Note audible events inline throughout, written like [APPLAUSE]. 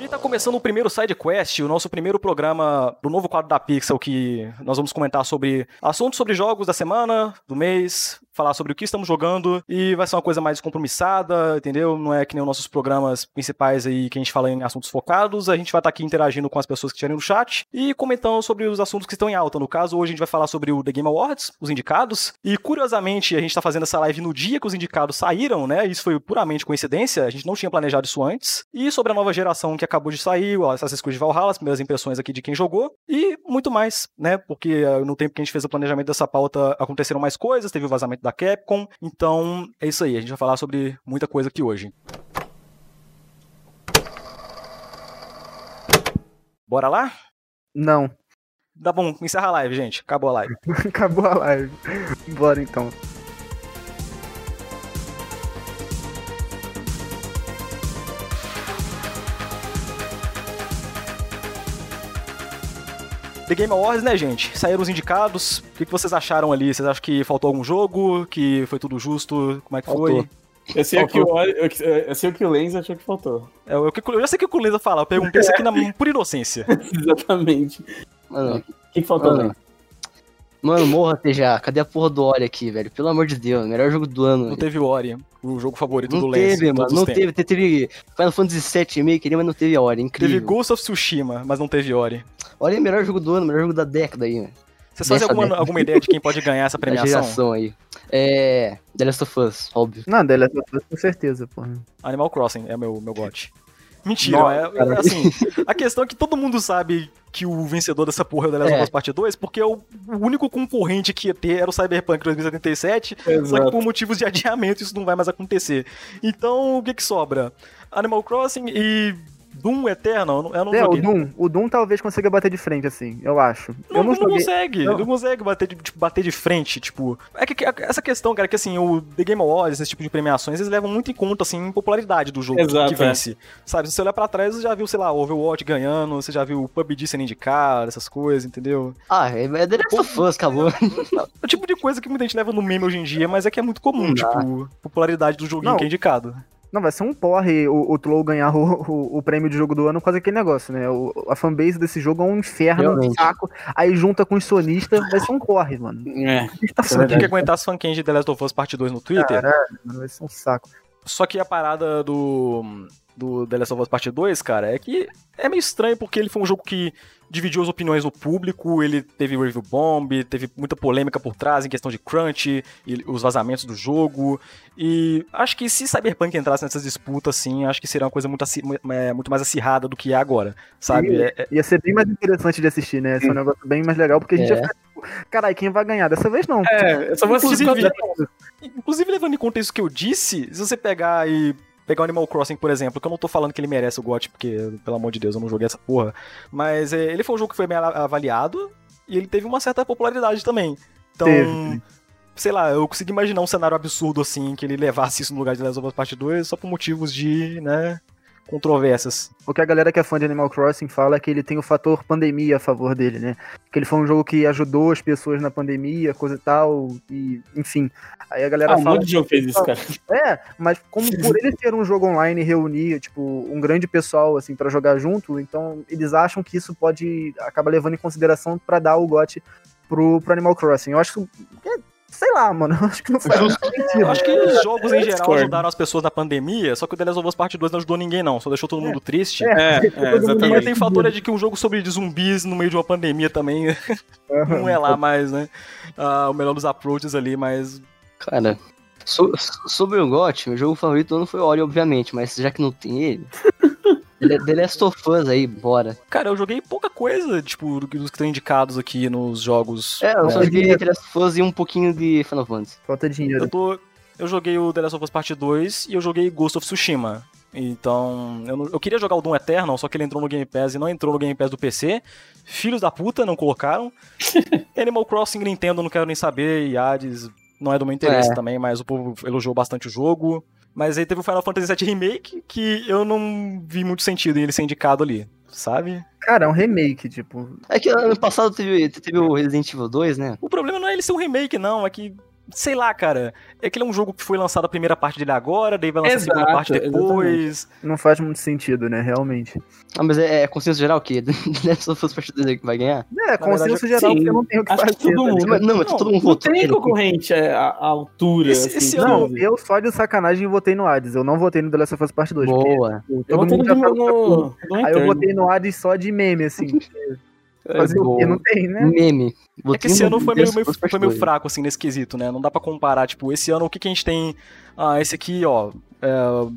E tá começando o primeiro Side Quest, o nosso primeiro programa do novo quadro da Pixel, que nós vamos comentar sobre assuntos sobre jogos da semana, do mês, falar sobre o que estamos jogando e vai ser uma coisa mais descompromissada, entendeu? Não é que nem os nossos programas principais aí que a gente fala em assuntos focados. A gente vai estar aqui interagindo com as pessoas que estiverem no chat e comentando sobre os assuntos que estão em alta. No caso, hoje a gente vai falar sobre o The Game Awards, os indicados. E curiosamente, a gente tá fazendo essa live no dia que os indicados saíram, né? Isso foi puramente coincidência, a gente não tinha planejado isso antes. E sobre a nova geração que acabou de sair, o Assassin's Creed Valhalla, as primeiras impressões aqui de quem jogou e muito mais, né? Porque uh, no tempo que a gente fez o planejamento dessa pauta aconteceram mais coisas, teve o vazamento da Capcom. Então, é isso aí, a gente vai falar sobre muita coisa aqui hoje. Bora lá? Não. Tá bom, encerra a live, gente. Acabou a live. [LAUGHS] Acabou a live. Bora então. The Game Awards, né, gente? Saíram os indicados. O que vocês acharam ali? Vocês acham que faltou algum jogo? Que foi tudo justo? Como é que Faltou. foi? Eu sei, o que o, eu, eu sei o que o Lenz achou que faltou. É, eu, eu já sei o que o Lenza fala. Eu perguntei isso aqui na [LAUGHS] por inocência. [LAUGHS] Exatamente. Mano, O que, que faltou, Mano. Lenz? mano, morra TJ. Cadê a porra do Ori aqui, velho? Pelo amor de Deus, melhor jogo do ano. Não velho. teve Ori, o jogo favorito do Não Lenza. teve, de mano. Não teve. Teve Final Fantasy VII Remake mas não teve Ori. Teve Incrível. Ghost of Tsushima, mas não teve Ori. Ori é o melhor jogo do ano, melhor jogo da década aí, velho. Vocês fazem alguma, década. alguma ideia de quem pode ganhar essa [LAUGHS] premiação? geração aí. É. The Last of Us, óbvio. Não, The Last of Us com certeza, porra. Animal Crossing é meu, meu gote. [LAUGHS] Mentira, Nossa, é, cara. assim, a questão é que todo mundo sabe que o vencedor dessa porra é o The Last of É. Us Part 2, porque o, o único concorrente que ia ter era o Cyberpunk 2077, só que Exato. por motivos de adiamento isso não vai mais acontecer. Então, o que que sobra? Animal Crossing e Doom Eternal, eu não É, o. Doom. O Doom talvez consiga bater de frente, assim, eu acho. Não, eu não não consegue, Não. não consegue bater de, tipo, bater de frente, tipo... É que, que- essa questão, cara, que assim, o The Game Awards, esse tipo de premiações, eles levam muito em conta, assim, a popularidade do jogo Exato, que é. vence. Sabe, se você olhar pra trás, você já viu, sei lá, Overwatch ganhando, você já viu o PUBG sendo indicado, essas coisas, entendeu? Ah, é é The Last of Us, acabou. É o tipo de coisa que muita gente leva no meme hoje em dia, mas é que é muito comum, Não tipo, popularidade do joguinho Não. que é indicado. Não, vai ser um porre o, o Tlow ganhar o, o, o prêmio de jogo do ano por causa daquele negócio, né? O, a fanbase desse jogo é um inferno, um Realmente. saco. Aí junta com os sonistas, vai ser um porre, mano. É. Tá Você tem que aguentar as fanquinhas de The Last of Us Part 2 no Twitter, Mano, vai ser um saco. Só que a parada do, do The Last of Us Part 2, cara, é que é meio estranho porque ele foi um jogo que dividiu as opiniões do público, ele teve review bomb, teve muita polêmica por trás em questão de crunch, e os vazamentos do jogo, e acho que se Cyberpunk entrasse nessas disputas, assim, acho que seria uma coisa muito, é, muito mais acirrada do que é agora, sabe? E- É- é- Ia ser bem mais interessante de assistir, né? Esse é um negócio bem mais legal, porque a gente É. ia ficar tipo, caralho, quem vai ganhar? Dessa vez não. É, eu só vou assistir por Inclusive- Inclusive, levando em conta isso que eu disse, se você pegar e. Pegar o Animal Crossing, por exemplo, que eu não tô falando que ele merece o GOT, porque, pelo amor de Deus, eu não joguei essa porra. Mas é, ele foi um jogo que foi bem avaliado e ele teve uma certa popularidade também. Então, Teve. sei lá, eu consegui imaginar um cenário absurdo assim, que ele levasse isso no lugar de Last of Us Part 2 só por motivos de, né, controvérsias. O que a galera que é fã de Animal Crossing fala é que ele tem o fator pandemia a favor dele, né? Que ele foi um jogo que ajudou as pessoas na pandemia, coisa e tal, e enfim. Aí a galera Ah, um fala. monte de jogo fez isso, cara. [LAUGHS] É, mas como por ele ser um jogo online e reunir, tipo, um grande pessoal, assim, pra jogar junto, então eles acham que isso pode acaba levando em consideração pra dar o GOT pro, pro Animal Crossing. Eu acho que. é, sei lá, mano. [LAUGHS] Acho que não faz muito sentido. Eu acho que os jogos em geral ajudaram as pessoas na pandemia, só que o The Last of Us Part 2 não ajudou ninguém não, só deixou todo mundo triste. É. É, [LAUGHS] é, exatamente. tem fator é de que um jogo sobre zumbis no meio de uma pandemia também [LAUGHS] não é lá mais, né? ah, o melhor dos approaches ali, mas. Cara, so- sobre o GOT, meu jogo favorito ano foi Ori, obviamente, mas já que não tem ele. The Last of Us aí, bora. Cara, eu joguei pouca coisa, tipo, dos que estão indicados aqui nos jogos. É, eu só É. joguei The Last of Us e um pouquinho de Final Fantasy. Falta dinheiro. Eu tô. Eu joguei o The Last of Us Part 2 e eu joguei Ghost of Tsushima. Então, eu, não- eu queria jogar o Doom Eternal, só que ele entrou no Game Pass e não entrou no Game Pass do PC. Filhos da puta, não colocaram. [LAUGHS] Animal Crossing Nintendo, não quero nem saber. E Hades não é do meu interesse É. também, mas o povo elogiou bastante o jogo. Mas aí teve o Final Fantasy VII Remake, que eu não vi muito sentido em ele ser indicado ali, sabe? Cara, é um remake, tipo. É que ano passado teve, teve o Resident Evil 2, né? O problema não é ele ser um remake, não, é que sei lá, cara. É que ele é um jogo que foi lançado a primeira parte dele agora, daí vai lançar a segunda Exato, parte depois. Não faz muito sentido, né? Realmente. Ah, mas é, é consenso geral que [LAUGHS] Last of Us Part 2 é que vai ganhar? É, consenso geral, sim. porque não tem o que Acho que fazer. todo tá mundo-? Não, mas Não, todo mundo Não votou tem concorrente à, altura. Esse- assim, esse? Não, eu só de sacanagem votei no Hades. Eu não votei no The Last of Us Part 2. porque Boa. Eu todo votei mundo no, já tá- no, no Aí eu botei no Hades só de meme, assim. [LAUGHS] Fazer o quê? Boa. Não tem, né? Meme. É que esse ano foi meio, meio- foi meio 2. fraco, assim, nesse quesito, né? Não dá pra comparar, tipo, esse ano o que, que a gente tem. Ah, esse aqui, ó, é,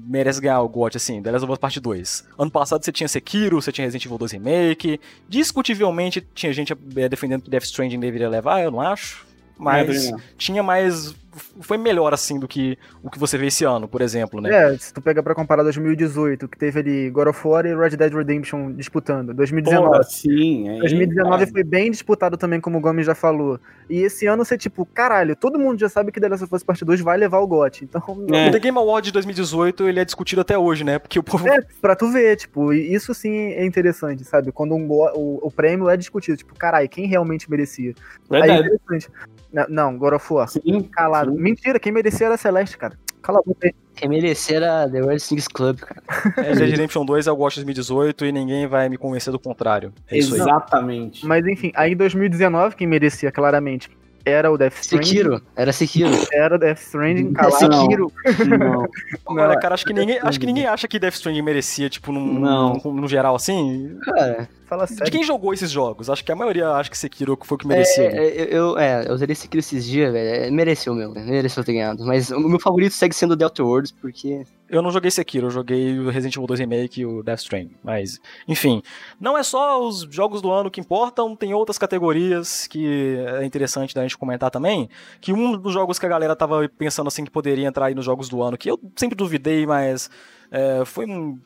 merece ganhar o GOT, assim, The Last of Us Part 2. Ano passado você tinha Sekiro, você tinha Resident Evil 2 Remake. Discutivelmente tinha gente é, defendendo que Death Stranding deveria levar, eu não acho. Mas também não. tinha mais. Foi melhor, assim, do que o que você vê esse ano, por exemplo, né? É, se tu pegar pra comparar 2018, que teve ali God of War e Red Dead Redemption disputando. 2019. Pô, sim, aí, 2019 cara. foi bem disputado também, como o Gomes já falou. E esse ano você, tipo, caralho, todo mundo já sabe que The Last of Us Part 2 vai levar o GOT. Então, É. O The Game Award de 2018 ele é discutido até hoje, né? Porque o povo. é, pra tu ver, tipo, e isso sim é interessante, sabe? Quando um go- o, o prêmio é discutido, tipo, caralho, quem realmente merecia? Aí é Verdade. interessante. Não, Não, God of War. Sim, Calado. Sim. Mentira, quem merecia era a Celeste, cara. Cala a boca aí. Quem merecer era The World Things Club, cara. Red Dead Redemption 2 é o GOT 2018 e ninguém vai me convencer do contrário. É isso aí. Exatamente. Mas enfim, aí em 2019, quem merecia claramente era o Death Stranding. Sekiro. Era Sekiro. Era o Death Stranding, É calado. Sekiro. Não. Olha, cara, acho que ninguém, acho que ninguém acha que Death Stranding merecia, tipo, num, Não. num- no geral, assim. Cara, Fala De sério. quem jogou esses jogos? Acho que a maioria acha que Sekiro foi o que merecia. é, eu, eu, é, eu zerei Sekiro esses dias, velho. É, Mereceu, meu. Mereceu ter ganhado. Mas o meu favorito segue sendo Outer Worlds, porque... Eu não joguei Sekiro, eu joguei o Resident Evil 2 Remake e o Death Stranding. Mas, enfim, não é só os jogos do ano que importam, tem outras categorias que é interessante da gente comentar também. Que um dos jogos que a galera tava pensando assim que poderia entrar aí nos jogos do ano, que eu sempre duvidei, mas é, foi um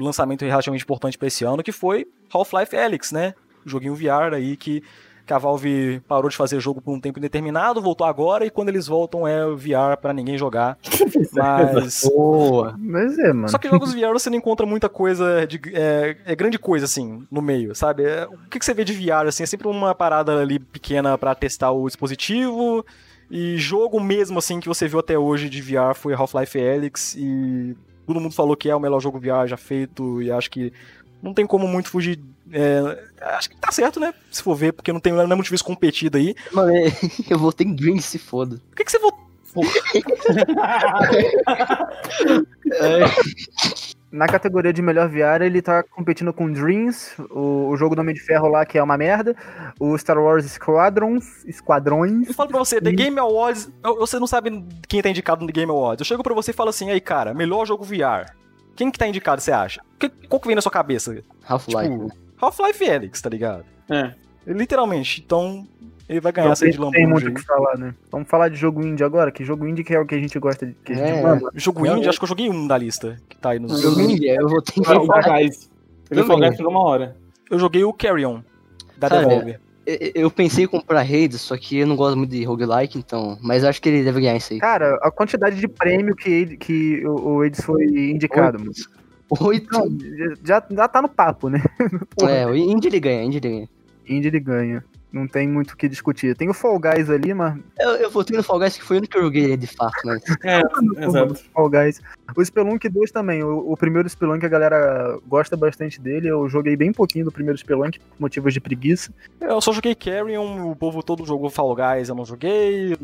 lançamento relativamente importante pra esse ano, que foi Half-Life Alyx, né? Joguinho VR aí que, que a Valve parou de fazer jogo por um tempo indeterminado, voltou agora e quando eles voltam é VR pra ninguém jogar. [LAUGHS] Mas Boa. Mas é, mano. só que jogos VR você não encontra muita coisa de. É, é grande coisa, assim, no meio, sabe? É, o que, que você vê de VR, assim? É sempre uma parada ali pequena pra testar o dispositivo. E jogo mesmo, assim, que você viu até hoje de VR foi Half-Life Alyx. E todo mundo falou que é o melhor jogo VR já feito. E acho que não tem como muito fugir. é, acho que tá certo, né? Se for ver, porque não tem não é muito difícil competido aí. Mano, é- [LAUGHS] eu votei em Dreams, se foda. Por que, que você votou? [LAUGHS] Na categoria de melhor VR, ele tá competindo com Dreams, o, o jogo do Homem de Ferro lá, que é uma merda, o Star Wars Squadrons, Esquadrões. Eu falo pra você, The Game Awards, você não sabe quem tá indicado no The Game Awards. Eu chego pra você e falo assim, aí cara, melhor jogo VR. Quem que tá indicado, você acha? Que- qual que vem na sua cabeça? Half-Life. Tipo, Half-Life Alyx, tá ligado? É. Literalmente. Então, ele vai ganhar essa de tem, tem muito o que falar, né? Vamos falar de jogo indie agora, que jogo indie que é o que a gente gosta de. Que a gente É. ama. Jogo indie, acho que eu joguei um da lista que tá aí nos. Eu, eu votei em Fall Guys. Eu por uma hora. Eu joguei o Carrion, da Cara, Devolver. Eu- pensei em comprar Raids, só que eu não gosto muito de roguelike, então. Mas acho que ele deve ganhar isso aí. Cara, a quantidade de prêmio que, ele- que o, Aids foi indicado, mano. Oito. Não, já, já tá no papo, né? porra. [LAUGHS] É, o Indy ele ganha, Indy ele ganha. Indie ele ganha. Não tem muito o que discutir. Tem o Fall Guys ali, mas. Eu, eu votei no Fall Guys, que foi o único que eu joguei de fato, mas. [LAUGHS] É, exato. Fall Guys. O Spelunk 2 também. O, o primeiro Spelunk a galera gosta bastante dele. Eu joguei bem pouquinho do primeiro Spelunk, por motivos de preguiça. Eu só joguei Carrion, o povo todo jogou Fall Guys, eu não joguei.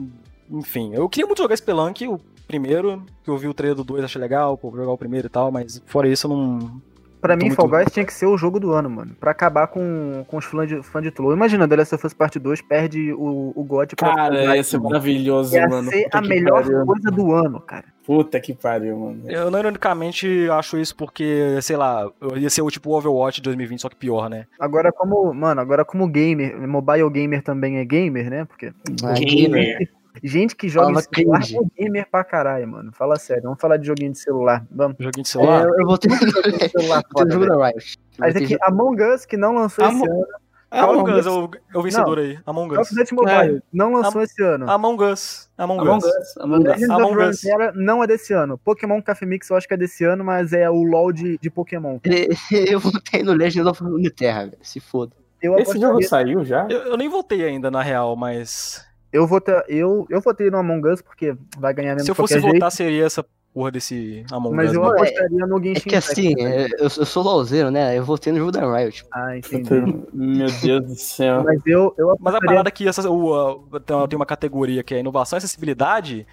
Enfim, eu queria muito jogar Spelunk, o primeiro, que eu vi o trailer do 2, achei legal, pô, jogar o primeiro e tal, mas fora isso eu não. Pra mim, muito- Fall Guys tinha que ser o jogo do ano, mano. Pra acabar com, com os fãs de, fã de Tlo. Imagina, The Last of Us Part 2 perde o, o GOT pra Cara, ia ser mano. maravilhoso, Ia mano. ser Puta a melhor pariu. coisa do ano, cara. Puta que pariu, mano. Eu, não ironicamente, acho isso porque, sei lá, ia ser o tipo Overwatch de 2020, só que pior, né? Agora, como, mano, agora como gamer, mobile gamer também é gamer, né? Porque Ah, Gamer. Gente que joga em Fala celular cringe. é gamer pra caralho, mano. Fala sério, vamos falar de joguinho de celular. Vamos. Joguinho de É, celular. eu, eu votei no Joguinho de celular [LAUGHS] foda, jogo da Riot. Mas aqui, no- Among Us, que não lançou esse ano. Among Us é o, é o vencedor aí. Among Call Us. of Duty Mobile, não lançou esse ano. Among Us. Among, Among Us. Us. Among Us. Among Us. Não é desse ano. Pokémon Café Mix eu acho que é desse ano, mas é o LoL de, de Pokémon. [LAUGHS] Eu votei no Legend of Runeterra, velho. Se foda. Eu Esse jogo saiu já? Eu, eu nem votei ainda, na real, mas. Eu, vota, eu, eu votei no Among Us porque vai ganhar mesmo Se eu fosse votar, jeito, seria essa porra desse Among mas Us. eu né? apostaria no É Genshin que assim, Impact. é, eu, eu sou lauzeiro, né? Eu votei no jogo da Riot. Ah, entendi. Meu Deus do céu. Mas eu, eu Mas a apostaria parada aqui, essa, o, a- tem- tem uma categoria que é inovação e acessibilidade,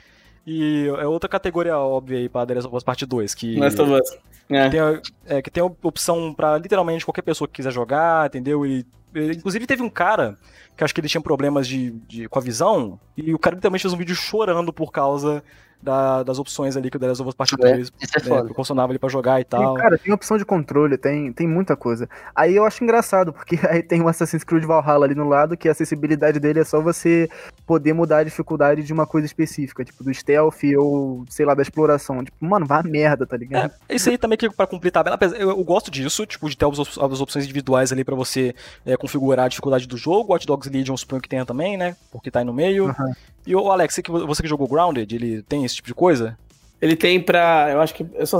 e é outra categoria óbvia aí pra The Last of Us Part 2, que Us. É. tem, a- é, que tem a opção pra literalmente qualquer pessoa que quiser jogar, entendeu? E, inclusive teve um cara que acho que ele tinha problemas de, de- com a visão, e o cara literalmente fez um vídeo chorando por causa da- das opções ali que o The Last of Us Part É, 2 Isso é né, foda. proporcionava ali pra jogar e tal. cara, tem opção de controle, tem, tem muita coisa. Aí eu acho engraçado, porque [LAUGHS] aí tem o Assassin's Creed Valhalla ali no lado, que a acessibilidade dele é só você poder mudar a dificuldade de uma coisa específica, tipo do stealth ou, sei lá, da exploração. Tipo, mano, vá a merda, tá ligado? É, isso aí também que pra cumprir tabela, eu, eu gosto disso, tipo, de ter as, as opções individuais ali pra você é, configurar a dificuldade do jogo. Watch Dogs Legion suponho que tenha também, né? Porque tá aí no meio. Aham. E o Alex, você que, você que jogou Grounded, ele tem esse tipo de coisa? Ele tem pra. Eu acho que. Eu só,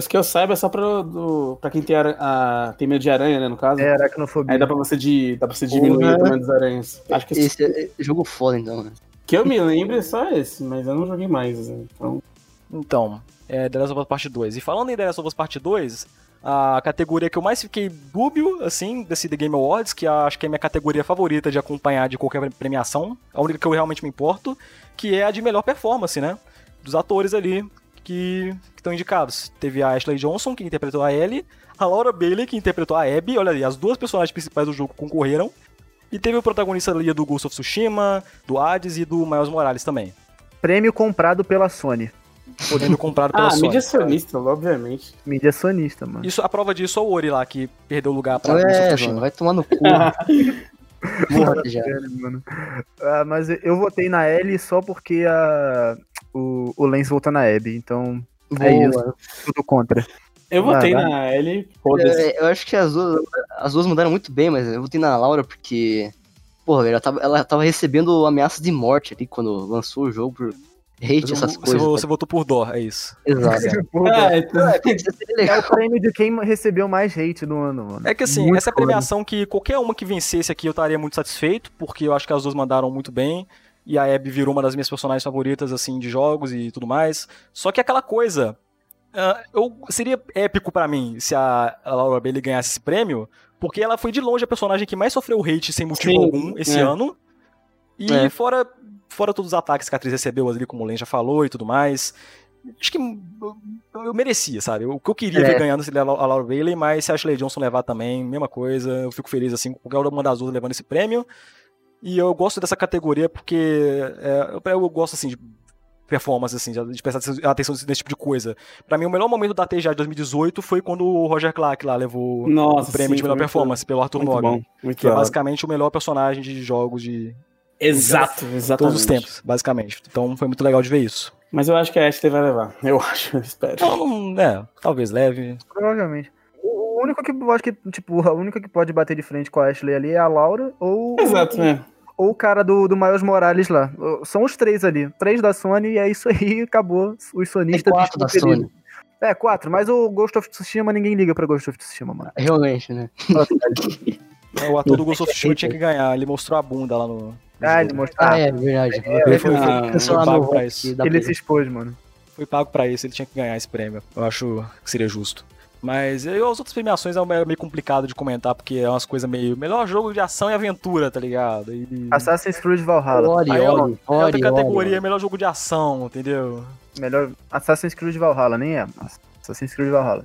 que eu saiba é só pra, do, pra quem tem, a, tem medo de aranha, né? No caso. É, aracnofobia. Aí dá pra você, de, dá pra você diminuir o tamanho das aranhas. Acho que Esse é jogo foda, então. né? que eu me lembro é só esse, mas eu não joguei mais. né? Então. Então, é The Last of Us Part 2. E falando em The Last of Us Part 2, a categoria que eu mais fiquei dúbio, assim, desse The Game Awards, que acho que é minha categoria favorita de acompanhar de qualquer premiação, a única que eu realmente me importo, que é a de melhor performance, né? Dos atores ali que estão indicados. Teve a Ashley Johnson, que interpretou a Ellie, a Laura Bailey, que interpretou a Abby, olha ali, as duas personagens principais do jogo concorreram, e teve o protagonista ali do Ghost of Tsushima, do Hades e do Miles Morales também. Prêmio comprado pela Sony. Podendo comprado pela Ah, Sony. mídia sonista, obviamente. Mídia sonista, mano. Isso, a prova disso é o Ori lá, que perdeu o lugar pra É, mano, vai tomar no cu. [LAUGHS] Morra já. Sério, mano. Ah, mas eu votei na L só porque a, o, o Lens votou na Abby, então é Boa. isso. Tudo contra. Eu votei Ah, na Ellie, foda-se. É, eu acho que as duas, as duas mandaram muito bem, mas eu votei na Laura porque. Porra, velho, ela tava, ela tava recebendo ameaças de morte ali quando lançou o jogo por hate, essas Você, coisas. você votou por dó, é isso. Exato. Ah, então- É, seria [LAUGHS] É legal. o prêmio de quem recebeu mais hate do ano, mano. É que assim, Muito essa é a premiação que qualquer uma que vencesse aqui eu estaria muito satisfeito, porque eu acho que as duas mandaram muito bem. E a Abby virou uma das minhas personagens favoritas, assim, de jogos e tudo mais. Só que aquela coisa. ah, eu, seria épico pra mim se a, a Laura Bailey ganhasse esse prêmio, porque ela foi de longe a personagem que mais sofreu hate sem motivo Sim, algum esse é. ano. E É. fora, fora todos os ataques que a atriz recebeu ali, como o Len já falou e tudo mais. Acho que eu, eu merecia, sabe? O que eu queria É. ver ganhando seria a La- a Laura Bailey, mas se a Ashley Johnson levar também, mesma coisa. Eu fico feliz, assim, com qualquer uma das duas levando esse prêmio. E eu gosto dessa categoria porque é, eu, eu gosto, assim, de performance, assim, de prestar atenção nesse tipo de coisa. Pra mim, o melhor momento da TGA de 2018 foi quando o Roger Clark lá levou Nossa, o prêmio sim, de melhor performance pelo Arthur Morgan. bom, Que é bom. basicamente o melhor personagem de jogos de Exato, exatamente. todos os tempos, basicamente. Então foi muito legal de ver isso. Mas eu acho que a Ashley vai levar. [LAUGHS] Eu acho, eu espero. Então, é, talvez leve. Provavelmente. O o único que eu acho que, tipo, a única que pode bater de frente com a Ashley ali é a Laura ou, Exato, né? ou o cara do, do Miles Morales lá. São os três ali. Três da Sony e é isso aí, [LAUGHS] acabou. Os É sonistas quatro da felizes. Sony. É, quatro, mas o Ghost of Tsushima ninguém liga pra Ghost of Tsushima, mano. Realmente, né? O ator do Ghost of Tsushima tinha que ganhar. Ele mostrou a bunda lá no. Ah, ele mostrou. Ah, é verdade. Ele foi, pago pra isso. ele se expôs, mano. Foi pago pra isso, ele tinha que ganhar esse prêmio. Eu acho que seria justo. Mas eu, as outras premiações é meio complicado de comentar, porque é umas coisas meio. Melhor jogo de ação e aventura, tá ligado? E... Assassin's Creed Valhalla. Ori, Aí é Ori, outra- é outra Ori, categoria, Ori. melhor jogo de ação, entendeu? Melhor. Assassin's Creed Valhalla, nem é. Assassin's Creed Valhalla.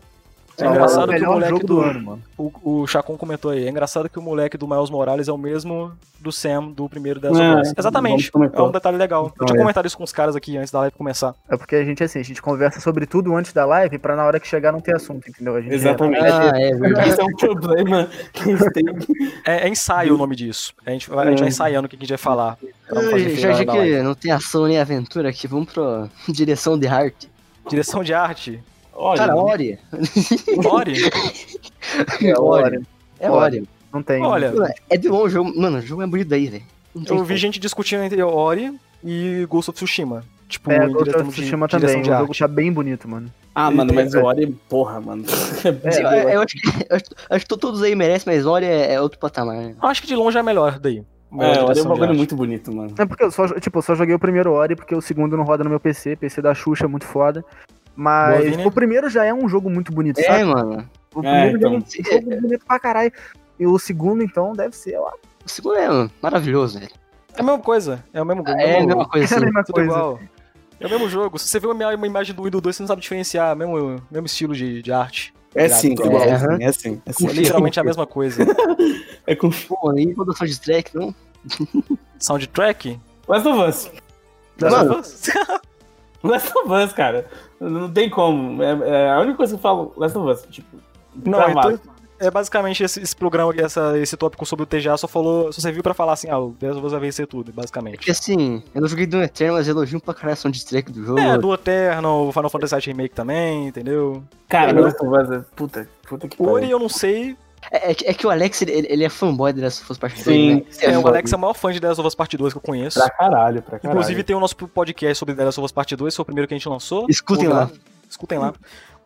É engraçado que o melhor moleque jogo do- do ano, mano. O, o Chacon comentou aí. É engraçado que o moleque do Miles Morales é o mesmo do Sam do primeiro Last É, Us. Exatamente. É um detalhe legal. Então, Eu tinha é. comentado isso com os caras aqui antes da live começar. É porque a gente, assim, a gente conversa sobre tudo antes da live pra na hora que chegar não ter assunto, entendeu? A gente Exatamente. Ah, é. Esse é um problema que eles têm. É, é ensaio o nome disso. A gente, vai- a gente vai ensaiando o que a gente vai falar. Já, que não tem ação nem aventura aqui, vamos pra [LAUGHS] direção de arte. Direção de arte. Olha, Cara, Ori. Ori. É Ori. É Ori. Não tem. Olha, Mano, É de bom o jogo. Mano, o jogo é bonito daí, velho. Eu vi gente discutindo entre Ori e Ghost of Tsushima. Tipo, É, Ghost of de, Tsushima direção também. de O jogo arte. tá bem bonito, mano. Ah, mano, mas o Ori, porra, mano. [LAUGHS] Sim, eu, eu acho que, eu acho, acho que todos aí merecem, mas Ori é, é outro patamar. né? Eu acho que de longe é melhor daí. É, o Ori é um de bagulho muito bonito, mano. É porque eu só, tipo, eu só joguei o primeiro Ori porque o segundo não roda no meu PC, PC da Xuxa é muito foda. Mas Boa, Vini. o primeiro já é um jogo muito bonito, É, sabe? mano. O É, primeiro então. já é um jogo bonito pra caralho. E o segundo, então, deve ser, ó. O segundo é maravilhoso, velho. É a mesma coisa. É o mesmo jogo. É a mesma coisa [LAUGHS] É a assim. mesma Tudo coisa. igual. É o mesmo jogo. Se você vê uma, uma imagem do 1 e do 2, você não sabe diferenciar. Mesmo, mesmo estilo de, de arte. É sim, Gráfico. igual. É, aham. É sim, é sim. É literalmente a mesma coisa. [LAUGHS] É com Pô, nem toda soundtrack, não? Soundtrack? Last of Us. Mano. [LAUGHS] [LAUGHS] Last of Us, cara. Não tem como. É, é a única coisa que eu falo, Last of Us. Tipo, Não, então, é basicamente esse, esse programa, essa, esse tópico sobre o TGA só falou, só serviu pra falar assim, ah, o The Last of Us vai vencer tudo, basicamente. Porque assim, eu não joguei do Eterno, mas elogio pra caralho a soundtrack do jogo. É, do Eterno, o Final Fantasy VII Remake também, entendeu? Cara, Eu- Last of Us é. Puta, puta que Ori pariu. eu não sei. É, é que- é que o Alex, ele, ele é fanboy do Last of Us Part 2, Sim. né? Isso É, o. Alex é o maior fã de The Last of Us Part 2 que eu conheço. Pra caralho, pra caralho. Inclusive tem o nosso podcast sobre The Last of Us Part 2, foi o primeiro que a gente lançou. Escutem Ouve lá. Escutem lá.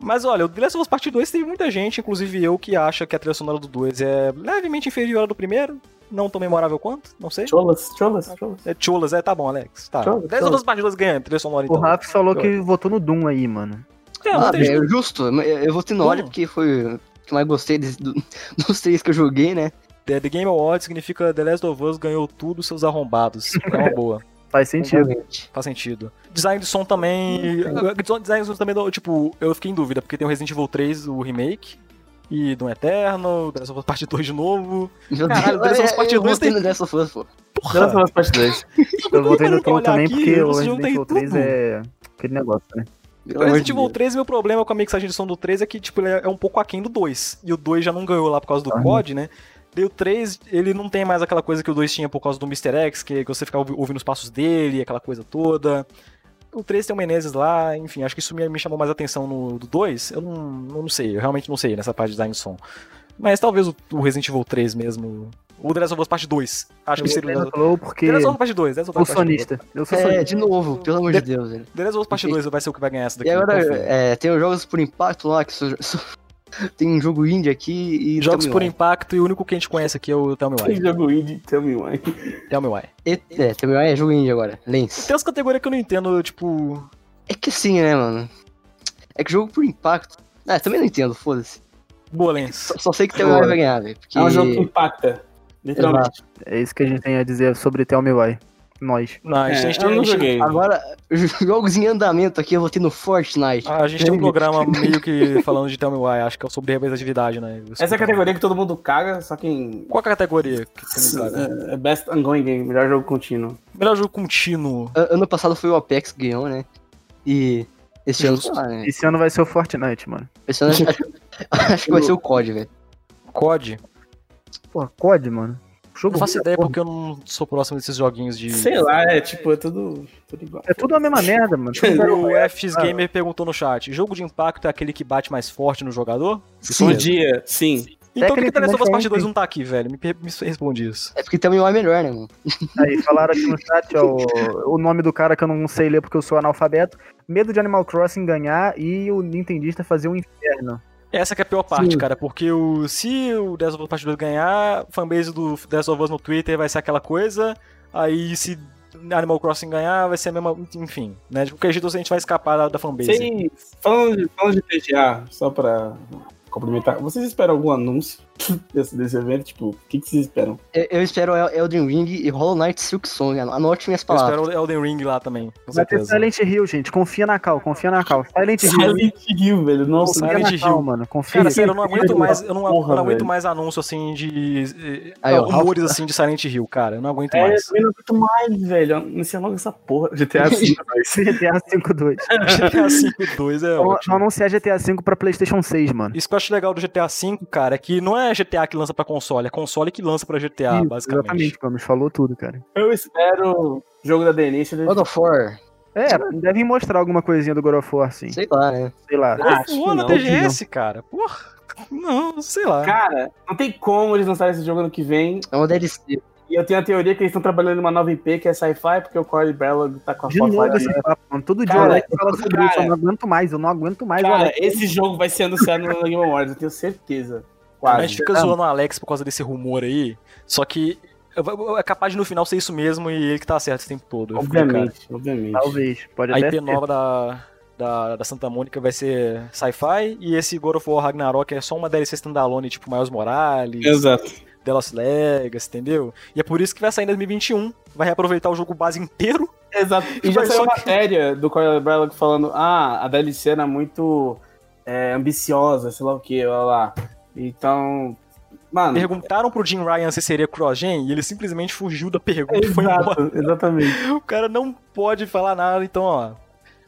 Mas olha, o The Last of Us Part 2 teve muita gente, inclusive eu, que acha que a trilha sonora do 2 é levemente inferior à do primeiro. Não tão memorável quanto, não sei. Cholas, cholas, cholas. É cholas, é, tá bom, Alex. Tá. Cholas, The Last of Us Part 2 ganha trilha sonora O então. Rafa falou que votou no Doom aí, mano. É, Ah, tem é justo. Eu, ter no Ori Como? porque foi o que mais gostei desse- do- [LAUGHS] dos três que eu joguei, né? The, The Game Awards significa The Last of Us ganhou tudo, seus arrombados. É uma boa. [LAUGHS] Faz sentido. Realmente. Faz sentido. Design de som também. Design de som também, tipo, eu fiquei em dúvida, porque tem o Resident Evil 3, o remake. E do Eterno, The Last of Us Part 2 de novo. Meu Caralho, The Last of Us Part eu 2 votei tem- no Last of Us, pô. The Last of Us Part 2. Eu votei no Doom também aqui, porque o Resident Evil 3 tudo. é aquele negócio, né? O Resident de Evil Deus. 3, meu problema com a mixagem de som do 3 é que, tipo, ele é é um pouco aquém do 2. E o 2 já não ganhou lá por causa do Aham. COD, né? Daí o 3, ele não tem mais aquela coisa que o 2 tinha por causa do Mr. X, que, que você ficava ouvi- ouvindo os passos dele, aquela coisa toda. O 3 tem o Menezes lá, enfim, acho que isso me, me chamou mais atenção no do 2. Eu não, eu não sei, eu realmente não sei nessa parte de design de som. Mas talvez o, o Resident Evil 3 mesmo. O The Last of Us Parte 2. Acho que Eu seria o The Last Flow porque The Last of Us Parte 2. The Last of sou Us Parte 2. sonista. Eu sou É, sonista. de novo, pelo amor de Deus, velho. The Last of Us Parte 2 vai ser o que vai ganhar essa daqui. E agora, é, tem os jogos por impacto lá, que [LAUGHS] só- tem um jogo indie aqui e. Jogos por impacto e o único que a gente conhece aqui é o Tell Me Tem Why. jogo indie, tell me why. Tell Me Why. E- É, Tell Me Why é jogo indie agora. Lens. Tem umas categorias que eu não entendo, tipo. É que assim, né, mano? É que jogo por impacto. Ah, também não entendo, foda-se. Boa, Lens. Só, só sei que Tell Me Why vai ganhar, velho. Porque... É um jogo que impacta. Literalmente. É isso que a gente tem a dizer sobre Tell Me Why. Nós. Gente, É, a gente tem, eu não joguei. Agora, [LAUGHS] jogos em andamento aqui, eu vou ter no Fortnite. a gente tem um [LAUGHS] programa meio que falando de Tell Me Why, acho que é sobre representatividade, né? Essa é a categoria que todo mundo caga, só quem. Qual que é a categoria que você não caga? É Best Ongoing Game, melhor jogo contínuo. Melhor jogo contínuo. Ano passado foi o Apex que ganhou, né? E esse ano, Justo. sei lá? Esse ano vai ser o Fortnite, mano. Esse ano [LAUGHS] acho, acho que vai ser o COD, velho. COD. Pô, COD, mano. Jogo Não faço ruim, ideia porra. porque eu não sou próximo desses joguinhos de. Sei lá, é tipo, é tudo, tudo igual. É tudo a mesma merda, mano. [LAUGHS] O. FX Gamer perguntou no chat: jogo de impacto é aquele que bate mais forte no jogador? Um dia, sim. Então por que The Last of Us Part Tecnicamente, 2 não tá aqui, velho? Me, me responde isso. É porque Why é melhor, né, mano? [LAUGHS] Aí, falaram aqui no chat, ó, o, o nome do cara que eu não sei ler porque eu sou analfabeto. Medo de Animal Crossing ganhar e o Nintendista fazer um inferno. Essa que é a pior parte, Sim. cara, porque o, se o The Last of Us Part 2 ganhar, a fanbase do The Last of Us no Twitter vai ser aquela coisa, aí se Animal Crossing ganhar, vai ser a mesma, enfim, né, de qualquer jeito a gente vai escapar da, da fanbase. Vocês, falando, de, falando de TGA, só pra complementar, vocês esperam algum anúncio [LAUGHS] desse, desse evento? Tipo, o que, que vocês esperam? Eu, eu espero El- Elden Ring e Hollow Knight Silk Song. Anote minhas Eu palavras. espero o Elden Ring lá também, com Vai ter certeza. Silent Hill, gente. Confia na Cal, confia na Cal. Silent Hill. Silent Hill, velho. Nossa, Confia Silent na Hill. Cal, mano. Confia. Cara, sério, eu não aguento mais, eu não, Porra, eu não aguento velho. mais anúncio assim de. eh, Aí, ó, rumores assim de Silent Hill, cara. Eu não aguento É, eu mais. também não aguento mais, velho. Anuncia logo essa porra. GTA V. GTA V 2. GTA V 2 é Vamos ótimo. anunciar GTA V pra PlayStation 6, mano. Isso que eu acho legal do GTA V, cara, é que não é GTA que lança pra console, é console que lança pra GTA, Isso, basicamente. Exatamente, Gomes. Falou tudo, cara. Eu espero jogo da Initiative. God of War. É, devem mostrar alguma coisinha do God of War, sim. Sei lá, né? Sei lá. Ah, que na não. TGS, cara. Porra. Não, sei lá. Cara, não tem como eles lançarem esse jogo ano que vem. É uma DLC. E eu tenho a teoria que eles estão trabalhando numa nova IP que é sci-fi, porque o Corey Barlog tá com a De foto novo esse papo, mano. Todo dia Cara, o Alex fala sobre isso. cara. Eu não aguento mais. Eu não aguento mais o Cara, esse jogo vai ser anunciado no Game Awards, eu tenho certeza. A Quase. gente fica zoando o Alex por causa desse rumor aí, só que É capaz de no final ser isso mesmo e ele que tá certo esse tempo todo. Eu fico, Obviamente, obviamente. Talvez. Pode A IP ser. nova da, da, da Santa Mônica vai ser sci-fi e esse God of War Ragnarok é só uma DLC standalone, tipo Miles Morales, Exato. The Lost Legacy, entendeu? E é por isso que vai sair em 2021. Vai reaproveitar o jogo base inteiro. Exato. E já saiu que- matéria do Corey Barlog falando: ah, a DLC era muito é, ambiciosa, sei lá o que, lá lá. Então. Mano. Perguntaram pro Jim Ryan se seria cross-gen e ele simplesmente fugiu da pergunta e foi embora. Exato, exatamente. [LAUGHS] O cara não pode falar nada, então, ó.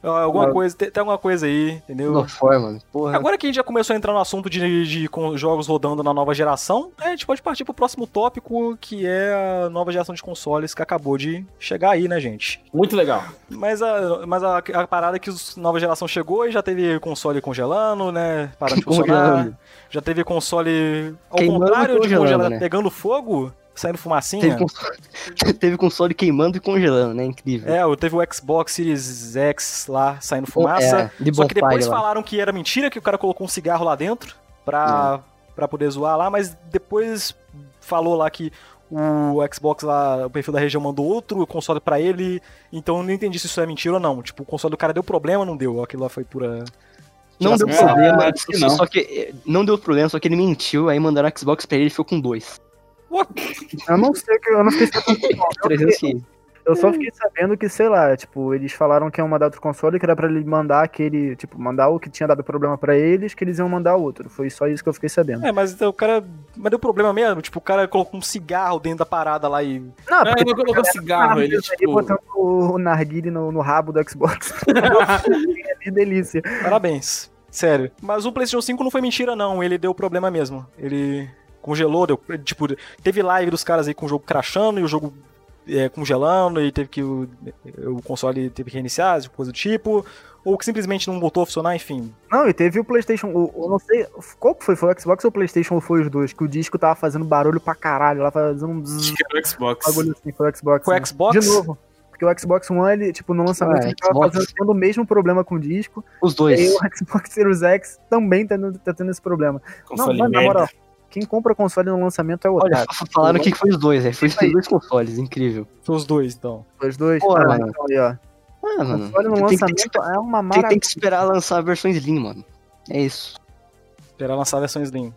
Alguma coisa, tem, tem alguma coisa aí, entendeu? Não for, mano. Porra. Agora que a gente já começou a entrar no assunto de, de com jogos rodando na nova geração, a gente pode partir pro próximo tópico, que é a nova geração de consoles que acabou de chegar aí, né, gente? Muito legal. Mas a, mas a, a parada é que a nova geração chegou e já teve console congelando, né? Parando de [LAUGHS] funcionar. Já teve console ao Queimando contrário de congelando, congelar, né? pegando fogo, saindo fumacinha. Teve console... [LAUGHS] teve console queimando e congelando, né? Incrível. É, teve o Xbox Series X lá saindo fumaça. É, de Só que depois lá. falaram que era mentira, que o cara colocou um cigarro lá dentro pra, pra poder zoar lá, mas depois falou lá que o Xbox lá, o perfil da região mandou outro console pra ele, então eu não entendi se isso é mentira ou não. Tipo, o console do cara deu problema, não deu, aquilo lá foi pura... Não deu problema, que só, não. só que eh, não deu problema, só que ele mentiu, aí mandaram o Xbox pra ele e ficou com dois. Eu não sei eu não fiquei sabendo. Eu 300 fiquei- que [LAUGHS] Eu só fiquei sabendo que, sei lá, tipo, eles falaram que iam mandar outro console, que era pra ele mandar aquele, tipo, mandar o que tinha dado problema pra eles, que eles iam mandar outro. Foi só isso que eu fiquei sabendo. É, mas o cara... Mas deu problema mesmo, tipo, o cara colocou um cigarro dentro da parada lá e... Não, Não, ele colocou cigarro, ele aí tipo. botando o, o narguile no, no rabo do Xbox. [LAUGHS] [LAUGHS] que delícia. Parabéns. Sério. Mas o PlayStation 5 não foi mentira, não. Ele deu problema mesmo. Ele congelou, deu. Tipo, teve live dos caras aí com o jogo crashando e o jogo é, congelando e teve que. O, o console teve que reiniciar, coisa do tipo. Ou que simplesmente não voltou a funcionar, enfim. Não, e teve o PlayStation. O, eu não sei. Qual que foi? Foi o Xbox ou o PlayStation ou foi os dois? Que o disco tava fazendo barulho pra caralho, lá fazendo um zzz, Era o Xbox. bagulho assim. Foi o Xbox. Foi né? o Xbox? De novo. Porque o Xbox One, ele, tipo, no lançamento, Ah, ele tava Xbox. fazendo, tendo o mesmo problema com o disco. Os E dois. aí o [LAUGHS] Xbox Series X também tá, tendo- tá tendo esse problema. Console não, mas na moral, quem compra console no lançamento é o Olha, otário. falaram que foi os dois, é. Foi os dois consoles, incrível. Foi os dois, então. Os dois. Mano. então aí, ó. Ah, mano. Console no tem, que- tem, lançamento que, é uma tem, maravilha. tem que esperar lançar a versão Slim, mano. É isso. Esperar lançar a versão Slim.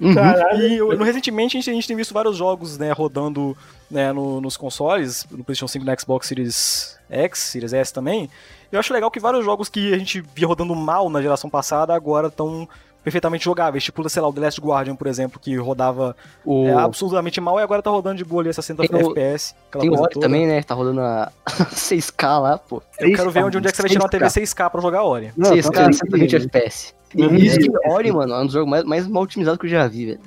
Uhum. Caralho. E eu- recentemente a gente, a gente tem visto vários jogos, né, rodando né, no- nos consoles, no PlayStation 5 e no Xbox Series X, Series S também. Eu acho legal que vários jogos que a gente via rodando mal na geração passada agora estão perfeitamente jogáveis. Tipo, sei lá, o The Last Guardian, por exemplo, que rodava O... é, absurdamente mal e agora tá rodando de boa ali a 60 Tem o- FPS. Tem o Ori também, né? Tá rodando a [LAUGHS] 6K lá, pô. Eu quero ver onde, onde é que você vai tirar uma TV 6K. 6K pra jogar Ori. Não, 6K, tanto que- 120 FPS. E isso que Ori, mano, é um dos jogos mais, mais mal otimizados que eu já vi, velho.